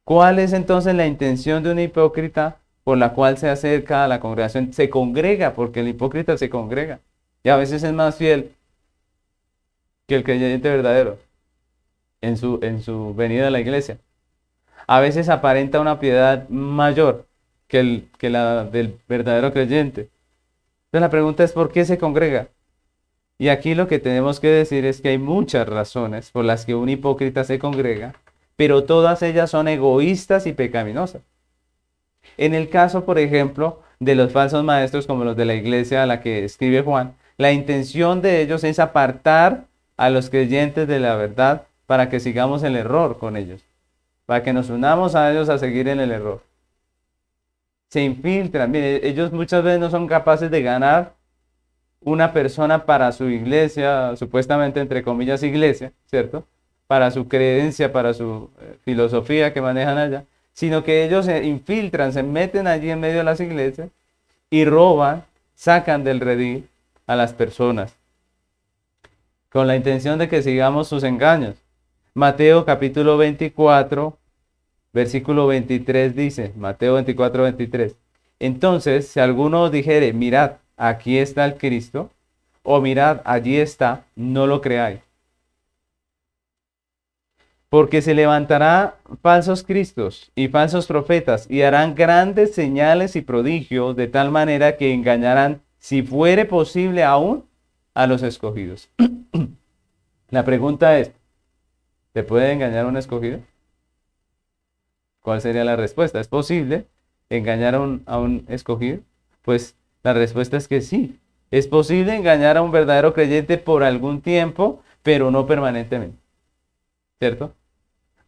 ¿Cuál es entonces la intención de un hipócrita por la cual se acerca a la congregación? Se congrega porque el hipócrita se congrega. Y a veces es más fiel que el creyente verdadero en su, en su venida a la iglesia a veces aparenta una piedad mayor que, el, que la del verdadero creyente. Entonces la pregunta es, ¿por qué se congrega? Y aquí lo que tenemos que decir es que hay muchas razones por las que un hipócrita se congrega, pero todas ellas son egoístas y pecaminosas. En el caso, por ejemplo, de los falsos maestros como los de la iglesia a la que escribe Juan, la intención de ellos es apartar a los creyentes de la verdad para que sigamos el error con ellos, para que nos unamos a ellos a seguir en el error. Se infiltran, mire, ellos muchas veces no son capaces de ganar una persona para su iglesia, supuestamente entre comillas iglesia, ¿cierto? Para su creencia, para su eh, filosofía que manejan allá, sino que ellos se infiltran, se meten allí en medio de las iglesias y roban, sacan del redil a las personas con la intención de que sigamos sus engaños. Mateo capítulo 24, versículo 23 dice, Mateo 24, 23. Entonces, si alguno dijere, mirad, aquí está el Cristo, o mirad, allí está, no lo creáis. Porque se levantará falsos cristos y falsos profetas y harán grandes señales y prodigios de tal manera que engañarán, si fuere posible aún, a los escogidos. La pregunta es, ¿te puede engañar un escogido? ¿Cuál sería la respuesta? ¿Es posible engañar a a un escogido? Pues la respuesta es que sí. Es posible engañar a un verdadero creyente por algún tiempo, pero no permanentemente. ¿Cierto?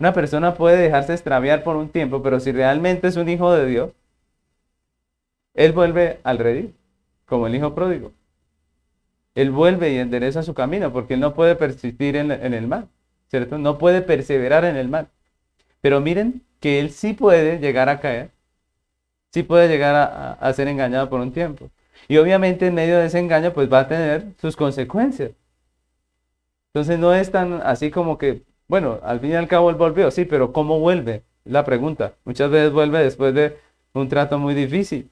Una persona puede dejarse extraviar por un tiempo, pero si realmente es un hijo de Dios, él vuelve al redil, como el hijo pródigo. Él vuelve y endereza su camino, porque él no puede persistir en, el mal, ¿cierto? No puede perseverar en el mal. Pero miren que él sí puede llegar a caer, sí puede llegar a, a ser engañado por un tiempo. Y obviamente en medio de ese engaño, pues va a tener sus consecuencias. Entonces no es tan así como que bueno, al fin y al cabo él volvió, sí, pero ¿cómo vuelve? La pregunta. Muchas veces vuelve después de un trato muy difícil.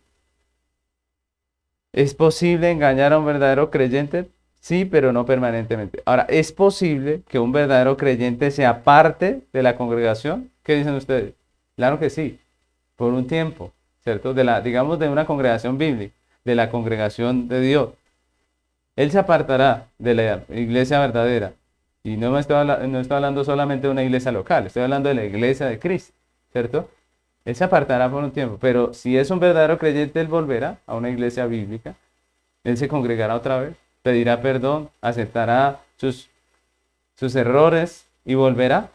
¿Es posible engañar a un verdadero creyente? Sí, pero no permanentemente. Ahora, ¿es posible que un verdadero creyente sea parte de la congregación? ¿Qué dicen ustedes? Claro que sí, por un tiempo, ¿cierto? De la, digamos, de una congregación bíblica, de la congregación de Dios. Él se apartará de la iglesia verdadera, y no, me estoy, no estoy hablando solamente de una iglesia local, estoy hablando de la iglesia de Cristo, ¿cierto? Él se apartará por un tiempo, pero si es un verdadero creyente, él volverá a una iglesia bíblica, él se congregará otra vez, pedirá perdón, aceptará sus, sus errores y volverá.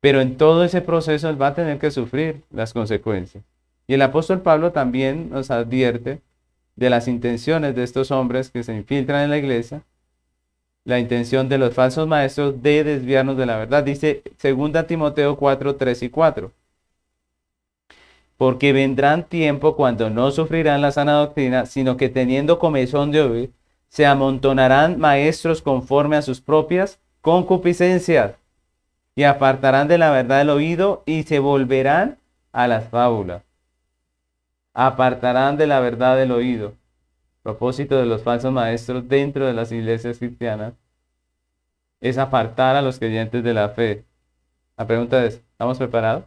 Pero en todo ese proceso él va a tener que sufrir las consecuencias. Y el apóstol Pablo también nos advierte de las intenciones de estos hombres que se infiltran en la iglesia la intención de los falsos maestros de desviarnos de la verdad. Dice 2 Timoteo 4, 3 y 4. Porque vendrán tiempo cuando no sufrirán la sana doctrina, sino que teniendo comezón de oír, se amontonarán maestros conforme a sus propias concupiscencias y apartarán de la verdad el oído y se volverán a las fábulas. Apartarán de la verdad el oído propósito de los falsos maestros dentro de las iglesias cristianas es apartar a los creyentes de la fe. La pregunta es, ¿estamos preparados?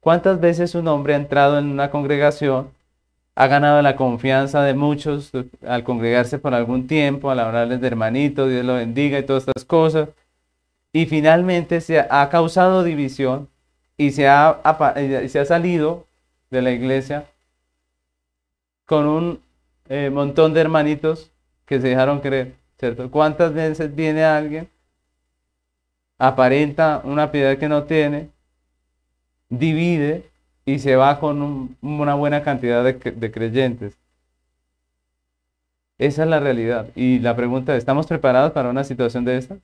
¿Cuántas veces un hombre ha entrado en una congregación, ha ganado la confianza de muchos al congregarse por algún tiempo, al hablarles de hermanito, Dios lo bendiga y todas estas cosas, y finalmente se ha causado división y se ha, y se ha salido de la iglesia con un eh, montón de hermanitos que se dejaron creer, ¿cierto? ¿Cuántas veces viene alguien, aparenta una piedad que no tiene, divide y se va con una buena cantidad de, de creyentes? Esa es la realidad. Y la pregunta es, ¿estamos preparados para una situación de esta?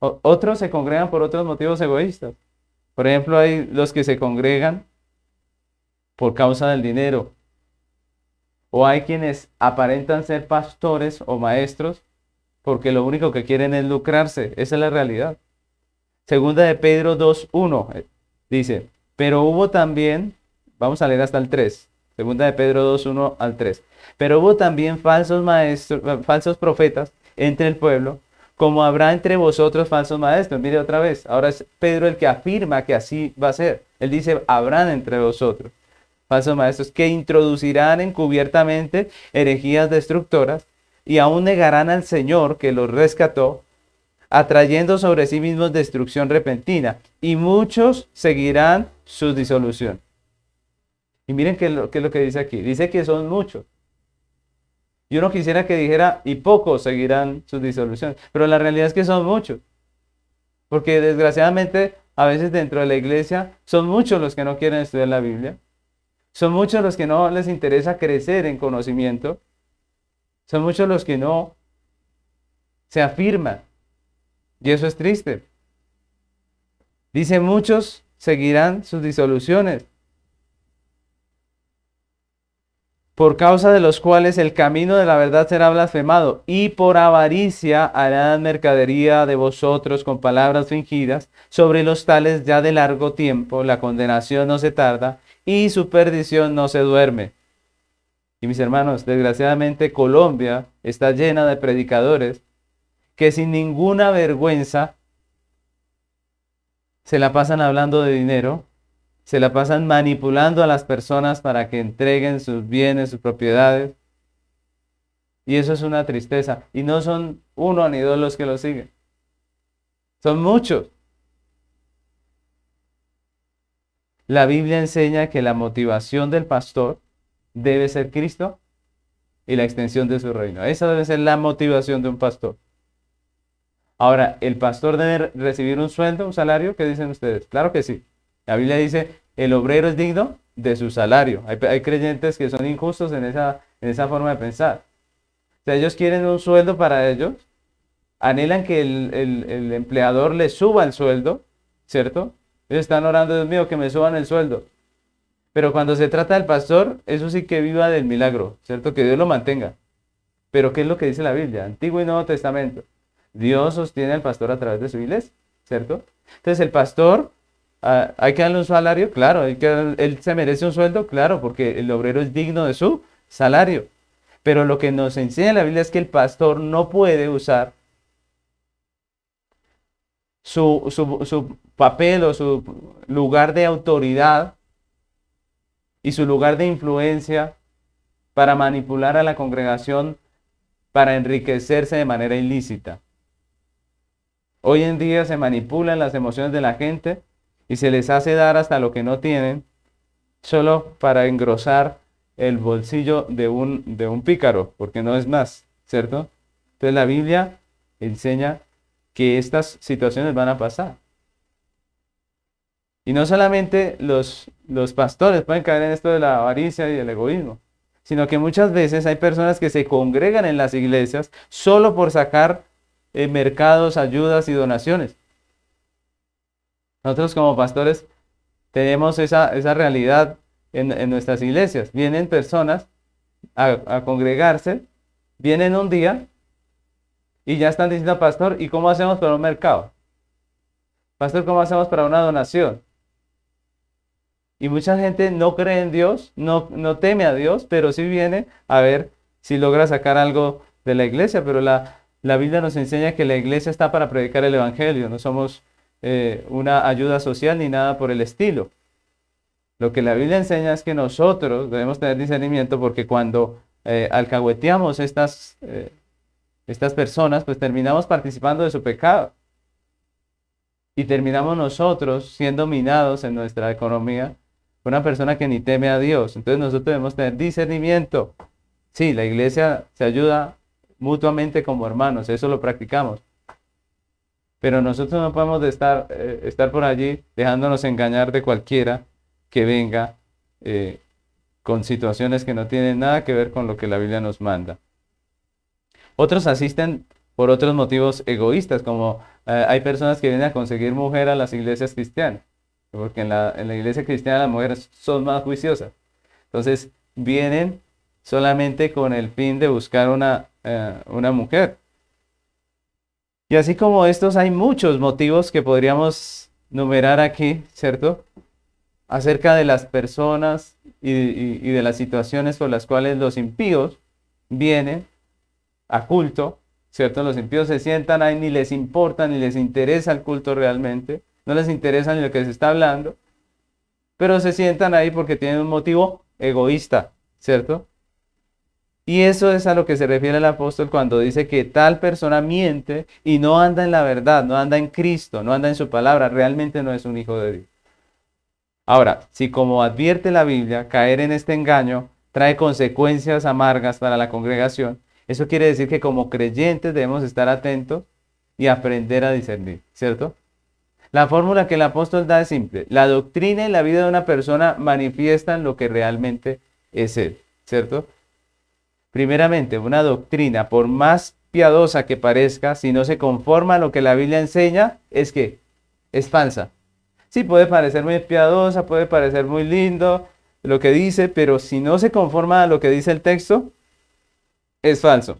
otros se congregan por otros motivos egoístas. Por ejemplo, hay los que se congregan por causa del dinero, o hay quienes aparentan ser pastores o maestros porque lo único que quieren es lucrarse. Esa es la realidad. Segunda de Pedro 2.1 eh, dice, pero hubo también, vamos a leer hasta el 3, segunda de Pedro 2.1 al 3, pero hubo también falsos maestros, eh, falsos profetas entre el pueblo, como habrá entre vosotros falsos maestros. Mire otra vez, ahora es Pedro el que afirma que así va a ser. Él dice, habrán entre vosotros falsos maestros, que introducirán encubiertamente herejías destructoras y aún negarán al Señor que los rescató, atrayendo sobre sí mismos destrucción repentina, y muchos seguirán su disolución. Y miren qué, qué es lo que dice aquí. Dice que son muchos. Yo no quisiera que dijera, y pocos seguirán su disolución, pero la realidad es que son muchos. Porque desgraciadamente a veces dentro de la iglesia son muchos los que no quieren estudiar la Biblia. Son muchos los que no les interesa crecer en conocimiento. Son muchos los que no se afirman. Y eso es triste. Dice, muchos seguirán sus disoluciones, por causa de los cuales el camino de la verdad será blasfemado, y por avaricia harán mercadería de vosotros con palabras fingidas, sobre los tales ya de largo tiempo la condenación no se tarda, y su perdición no se duerme. Y mis hermanos, desgraciadamente Colombia está llena de predicadores que sin ninguna vergüenza se la pasan hablando de dinero, se la pasan manipulando a las personas para que entreguen sus bienes, sus propiedades. Y eso es una tristeza. Y no son uno ni dos los que lo siguen. Son muchos. La Biblia enseña que la motivación del pastor debe ser Cristo y la extensión de su reino. Esa debe ser la motivación de un pastor. Ahora, ¿el pastor debe recibir un sueldo, un salario? ¿Qué dicen ustedes? Claro que sí. La Biblia dice, el obrero es digno de su salario. Hay, creyentes que son injustos en esa, en esa forma de pensar. O sea, ellos quieren un sueldo para ellos, anhelan que el, empleador les suba el sueldo, ¿cierto? Ellos están orando, Dios mío, que me suban el sueldo. Pero cuando se trata del pastor, eso sí que viva del milagro, ¿cierto? Que Dios lo mantenga. Pero ¿qué es lo que dice la Biblia? Antiguo y Nuevo Testamento. Dios sostiene al pastor a través de su iglesia, ¿cierto? Entonces el pastor Ah, ¿Hay que darle un salario? Claro. ¿Hay que, ¿Él se merece un sueldo? Claro, porque el obrero es digno de su salario. Pero lo que nos enseña la Biblia es que el pastor no puede usar su, su papel o su lugar de autoridad y su lugar de influencia para manipular a la congregación para enriquecerse de manera ilícita. Hoy en día se manipulan las emociones de la gente y se les hace dar hasta lo que no tienen, solo para engrosar el bolsillo de un, de un pícaro, porque no es más, ¿cierto? Entonces la Biblia enseña que estas situaciones van a pasar. Y no solamente los, los pastores pueden caer en esto de la avaricia y el egoísmo, sino que muchas veces hay personas que se congregan en las iglesias solo por sacar eh, mercados, ayudas y donaciones. Nosotros como pastores tenemos esa, realidad en, nuestras iglesias. Vienen personas a, congregarse, vienen un día y ya están diciendo, pastor, ¿y cómo hacemos para un mercado? Pastor, ¿cómo hacemos para una donación? Y mucha gente no cree en Dios, no, no teme a Dios, pero sí viene a ver si logra sacar algo de la iglesia. Pero la, la Biblia nos enseña que la iglesia está para predicar el Evangelio, no somos eh, una ayuda social ni nada por el estilo. Lo que la Biblia enseña es que nosotros debemos tener discernimiento porque cuando eh, alcahueteamos estas, eh, estas personas, pues terminamos participando de su pecado. Y terminamos nosotros siendo minados en nuestra economía por una persona que ni teme a Dios. Entonces nosotros debemos tener discernimiento. Sí, la iglesia se ayuda mutuamente como hermanos, eso lo practicamos. Pero nosotros no podemos estar, eh, estar por allí dejándonos engañar de cualquiera que venga eh, con situaciones que no tienen nada que ver con lo que la Biblia nos manda. Otros asisten por otros motivos egoístas, como eh, hay personas que vienen a conseguir mujer a las iglesias cristianas, porque en la, iglesia cristiana las mujeres son más juiciosas. Entonces vienen solamente con el fin de buscar una, una mujer. Y así como estos, hay muchos motivos que podríamos numerar aquí, ¿cierto? Acerca de las personas y, de las situaciones por las cuales los impíos vienen a culto, ¿cierto? Los impíos se sientan ahí, ni les importa, ni les interesa el culto realmente, no les interesa ni lo que se está hablando, pero se sientan ahí porque tienen un motivo egoísta, ¿cierto? Y eso es a lo que se refiere el apóstol cuando dice que tal persona miente y no anda en la verdad, no anda en Cristo, no anda en su palabra, realmente no es un hijo de Dios. Ahora, si como advierte la Biblia, caer en este engaño trae consecuencias amargas para la congregación, eso quiere decir que como creyentes debemos estar atentos y aprender a discernir, ¿cierto? La fórmula que el apóstol da es simple. La doctrina y la vida de una persona manifiestan lo que realmente es él, ¿cierto? Primeramente, una doctrina, por más piadosa que parezca, si no se conforma a lo que la Biblia enseña, es que es falsa. Sí, puede parecer muy piadosa, puede parecer muy lindo lo que dice, pero si no se conforma a lo que dice el texto, es falso.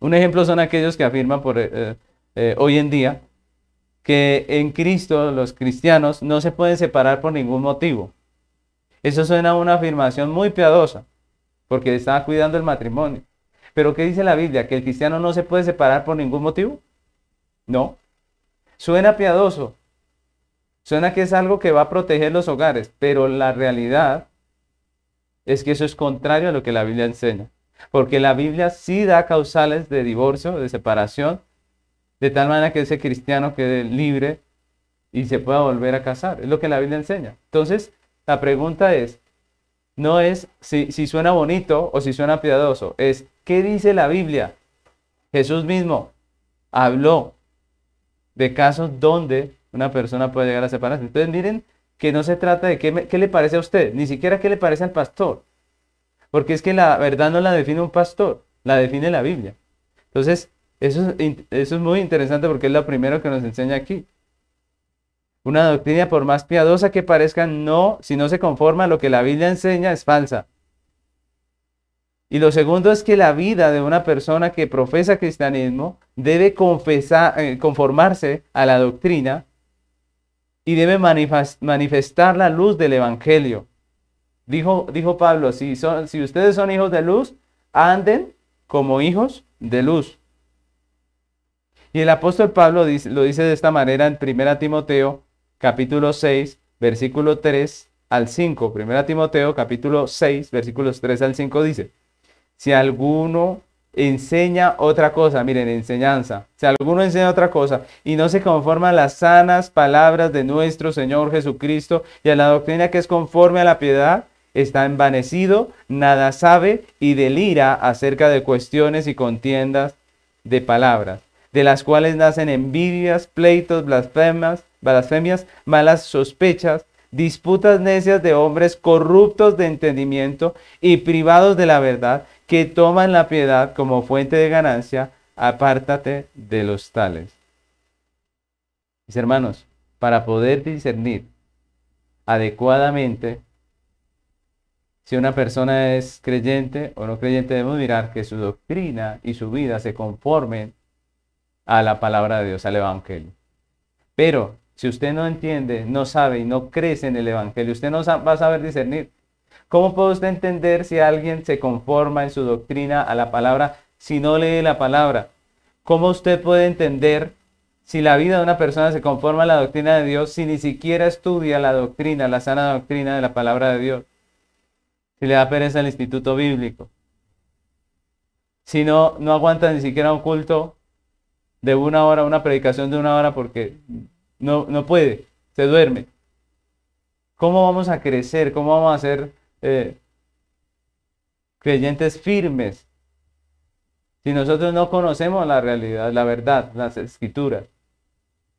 Un ejemplo son aquellos que afirman por, eh, eh, hoy en día que en Cristo los cristianos no se pueden separar por ningún motivo. Eso suena a una afirmación muy piadosa, porque está cuidando el matrimonio. Pero ¿qué dice la Biblia? ¿Que el cristiano no se puede separar por ningún motivo? No. Suena piadoso. Suena que es algo que va a proteger los hogares, pero la realidad es que eso es contrario a lo que la Biblia enseña. Porque la Biblia sí da causales de divorcio, de separación, de tal manera que ese cristiano quede libre y se pueda volver a casar. Es lo que la Biblia enseña. Entonces, la pregunta es, no es si, si suena bonito o si suena piadoso, es ¿qué dice la Biblia? Jesús mismo habló de casos donde una persona puede llegar a separarse. Entonces miren que no se trata de qué, qué le parece a usted, ni siquiera qué le parece al pastor. Porque es que la verdad no la define un pastor, la define la Biblia. Entonces, eso, eso es muy interesante porque es lo primero que nos enseña aquí. Una doctrina, por más piadosa que parezca, no, si no se conforma a lo que la Biblia enseña, es falsa. Y lo segundo es que la vida de una persona que profesa cristianismo debe confesar, eh, conformarse a la doctrina y debe manifestar la luz del Evangelio. Dijo, dijo Pablo, si, son, si ustedes son hijos de luz, anden como hijos de luz. Y el apóstol Pablo lo dice de esta manera en 1 Timoteo capítulo 6, versículo 3 al 5. 1 Timoteo capítulo 6, versículos 3 al 5 dice, si alguno enseña otra cosa, miren, enseñanza, si alguno enseña otra cosa y no se conforma a las sanas palabras de nuestro Señor Jesucristo y a la doctrina que es conforme a la piedad, está envanecido, nada sabe y delira acerca de cuestiones y contiendas de palabras, de las cuales nacen envidias, pleitos, blasfemas, blasfemias, malas sospechas, disputas necias de hombres corruptos de entendimiento y privados de la verdad, que toman la piedad como fuente de ganancia, apártate de los tales. Mis hermanos, para poder discernir adecuadamente si una persona es creyente o no creyente, debemos mirar que su doctrina y su vida se conformen a la palabra de Dios, al Evangelio. Pero si usted no entiende, no sabe y no crece en el Evangelio, usted no va a saber discernir. ¿Cómo puede usted entender si alguien se conforma en su doctrina a la palabra si no lee la palabra? ¿Cómo usted puede entender si la vida de una persona se conforma a la doctrina de Dios si ni siquiera estudia la doctrina, la sana doctrina de la palabra de Dios? Si le da pereza al instituto bíblico, si no, no aguanta ni siquiera un culto de una hora, una predicación de una hora porque no, no puede, se duerme. ¿Cómo vamos a crecer? ¿Cómo vamos a ser eh, creyentes firmes? Si nosotros no conocemos la realidad, la verdad, las escrituras,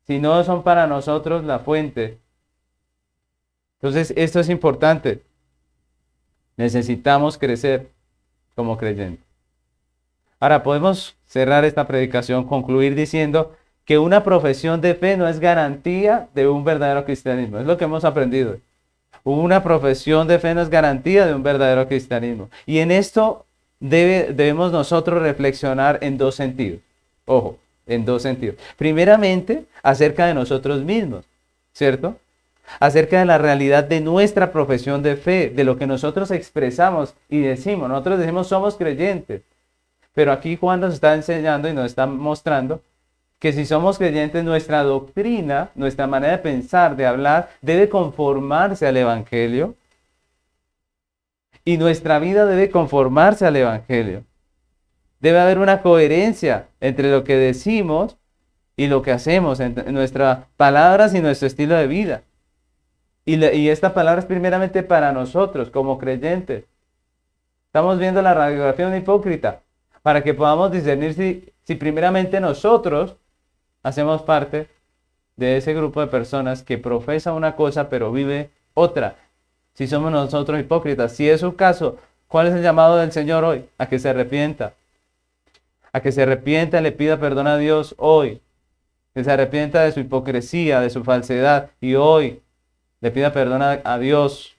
si no son para nosotros la fuente. Entonces, esto es importante. Necesitamos crecer como creyentes. Ahora podemos cerrar esta predicación, concluir diciendo que una profesión de fe no es garantía de un verdadero cristianismo. Es lo que hemos aprendido. Una profesión de fe no es garantía de un verdadero cristianismo. Y en esto debemos nosotros reflexionar en dos sentidos. Ojo, en dos sentidos. Primeramente, acerca de nosotros mismos, ¿cierto? Acerca de la realidad de nuestra profesión de fe, de lo que nosotros expresamos y decimos. Nosotros decimos somos creyentes, pero aquí Juan nos está enseñando y nos está mostrando que si somos creyentes, nuestra doctrina, nuestra manera de pensar, de hablar, debe conformarse al Evangelio Y nuestra vida debe conformarse al Evangelio. Debe haber una coherencia entre lo que decimos y lo que hacemos, en nuestras palabras y nuestro estilo de vida. Y, esta palabra es primeramente para nosotros como creyentes. Estamos viendo la radiografía de un hipócrita para que podamos discernir si, si primeramente nosotros hacemos parte de ese grupo de personas que profesa una cosa pero vive otra. Si somos nosotros hipócritas, si es su caso, ¿cuál es el llamado del Señor hoy? A que se arrepienta. A que se arrepienta y le pida perdón a Dios hoy. Que se arrepienta de su hipocresía, de su falsedad y hoy le pida perdón a, Dios.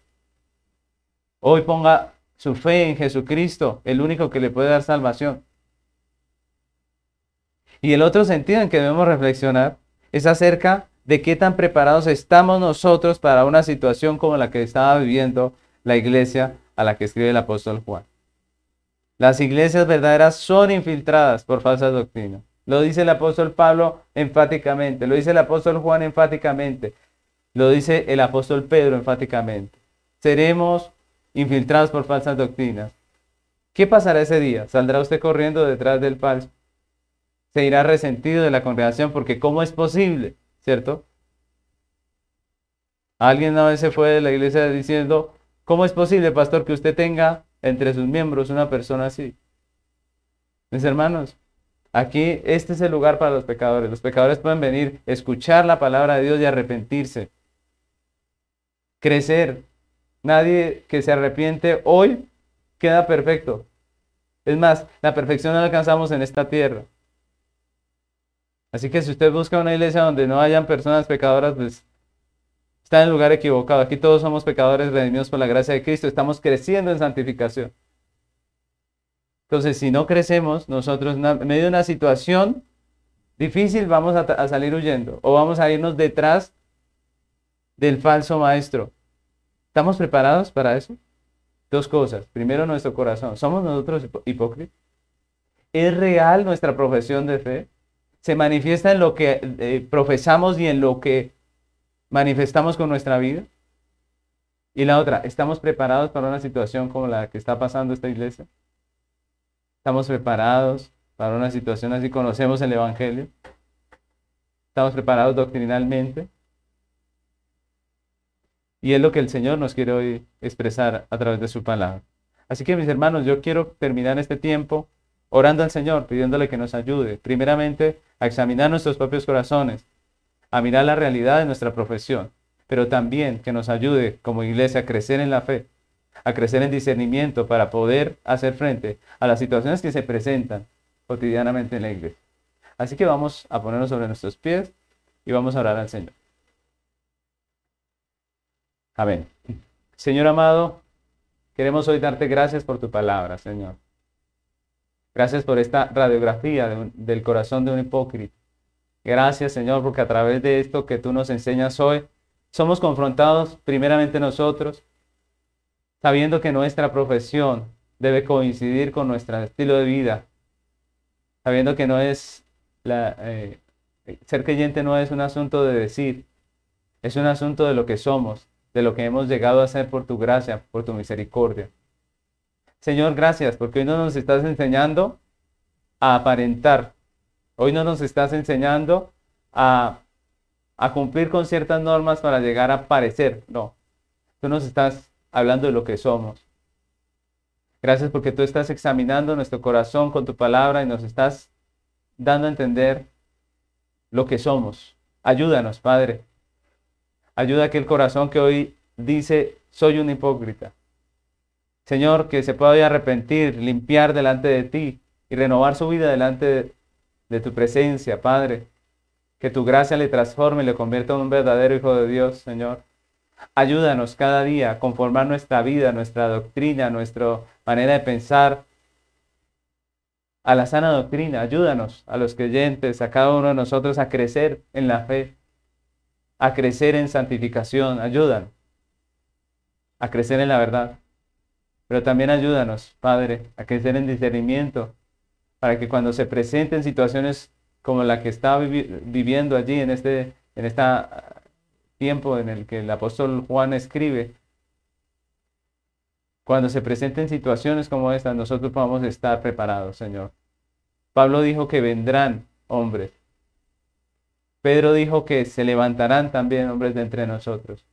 Hoy ponga su fe en Jesucristo, el único que le puede dar salvación. Y el otro sentido en que debemos reflexionar es acerca de qué tan preparados estamos nosotros para una situación como la que estaba viviendo la iglesia a la que escribe el apóstol Juan. Las iglesias verdaderas son infiltradas por falsas doctrinas. Lo dice el apóstol Pablo enfáticamente, lo dice el apóstol Juan enfáticamente, lo dice el apóstol Pedro enfáticamente. Seremos infiltrados por falsas doctrinas. ¿Qué pasará ese día? ¿Saldrá usted corriendo detrás del falso? Se irá resentido de la congregación porque ¿cómo es posible? ¿Cierto? Alguien una vez se fue de la iglesia diciendo, ¿cómo es posible, pastor, que usted tenga entre sus miembros una persona así? Mis hermanos, aquí este es el lugar para los pecadores. Los pecadores pueden venir, escuchar la palabra de Dios y arrepentirse. Crecer. Nadie que se arrepiente hoy queda perfecto. Es más, la perfección la alcanzamos en esta tierra. Así que si usted busca una iglesia donde no hayan personas pecadoras, pues está en el lugar equivocado. Aquí todos somos pecadores redimidos por la gracia de Cristo. Estamos creciendo en santificación. Entonces, si no crecemos, nosotros en medio de una situación difícil vamos a, a salir huyendo o vamos a irnos detrás del falso maestro. ¿Estamos preparados para eso? Dos cosas. Primero, nuestro corazón. ¿Somos nosotros hipócritas? ¿Es real nuestra profesión de fe? se manifiesta en lo que eh, profesamos y en lo que manifestamos con nuestra vida. Y la otra, ¿estamos preparados para una situación como la que está pasando esta iglesia? ¿Estamos preparados para una situación así? ¿Conocemos el Evangelio? ¿Estamos preparados doctrinalmente? Y es lo que el Señor nos quiere hoy expresar a través de su palabra. Así que mis hermanos, yo quiero terminar este tiempo orando al Señor, pidiéndole que nos ayude, primeramente, a examinar nuestros propios corazones, a mirar la realidad de nuestra profesión, pero también que nos ayude como iglesia a crecer en la fe, a crecer en discernimiento para poder hacer frente a las situaciones que se presentan cotidianamente en la iglesia. Así que vamos a ponernos sobre nuestros pies y vamos a orar al Señor. Amén. Señor amado, queremos hoy darte gracias por tu palabra, Señor. Gracias por esta radiografía del corazón de un hipócrita. Gracias, Señor, porque a través de esto que tú nos enseñas hoy, somos confrontados primeramente nosotros, sabiendo que nuestra profesión debe coincidir con nuestro estilo de vida, sabiendo que no es la, eh, ser creyente no es un asunto de decir, es un asunto de lo que somos, de lo que hemos llegado a ser por tu gracia, por tu misericordia. Señor, gracias, porque hoy no nos estás enseñando a aparentar. Hoy no nos estás enseñando a, a cumplir con ciertas normas para llegar a parecer. No, tú nos estás hablando de lo que somos. Gracias porque tú estás examinando nuestro corazón con tu palabra y nos estás dando a entender lo que somos. Ayúdanos, Padre. Ayuda a aquel corazón que hoy dice, soy un hipócrita. Señor, que se pueda arrepentir, limpiar delante de ti y renovar su vida delante de, tu presencia, Padre. Que tu gracia le transforme y le convierta en un verdadero Hijo de Dios, Señor. Ayúdanos cada día a conformar nuestra vida, nuestra doctrina, nuestra manera de pensar a la sana doctrina. Ayúdanos a los creyentes, a cada uno de nosotros a crecer en la fe, a crecer en santificación. Ayudan a crecer en la verdad. Pero también ayúdanos, Padre, a crecer en discernimiento, para que cuando se presenten situaciones como la que está viviendo allí en este en esta tiempo en el que el apóstol Juan escribe, cuando se presenten situaciones como estas, nosotros podamos estar preparados, Señor. Pablo dijo que vendrán hombres. Pedro dijo que se levantarán también hombres de entre nosotros.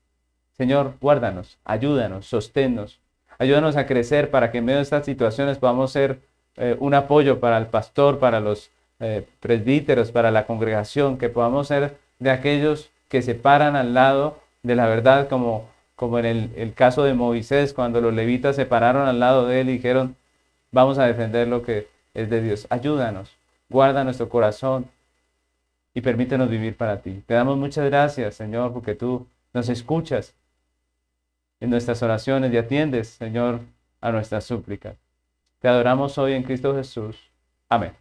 Señor, guárdanos, ayúdanos, sosténnos, ayúdanos a crecer para que en medio de estas situaciones podamos ser eh, un apoyo para el pastor, para los eh, presbíteros, para la congregación, que podamos ser de aquellos que se paran al lado de la verdad, como, como en el, el caso de Moisés, cuando los levitas se pararon al lado de él y dijeron, vamos a defender lo que es de Dios. Ayúdanos, guarda nuestro corazón y permítenos vivir para ti. Te damos muchas gracias, Señor, porque tú nos escuchas en nuestras oraciones y atiendes, Señor, a nuestras súplicas. Te adoramos hoy en Cristo Jesús. Amén.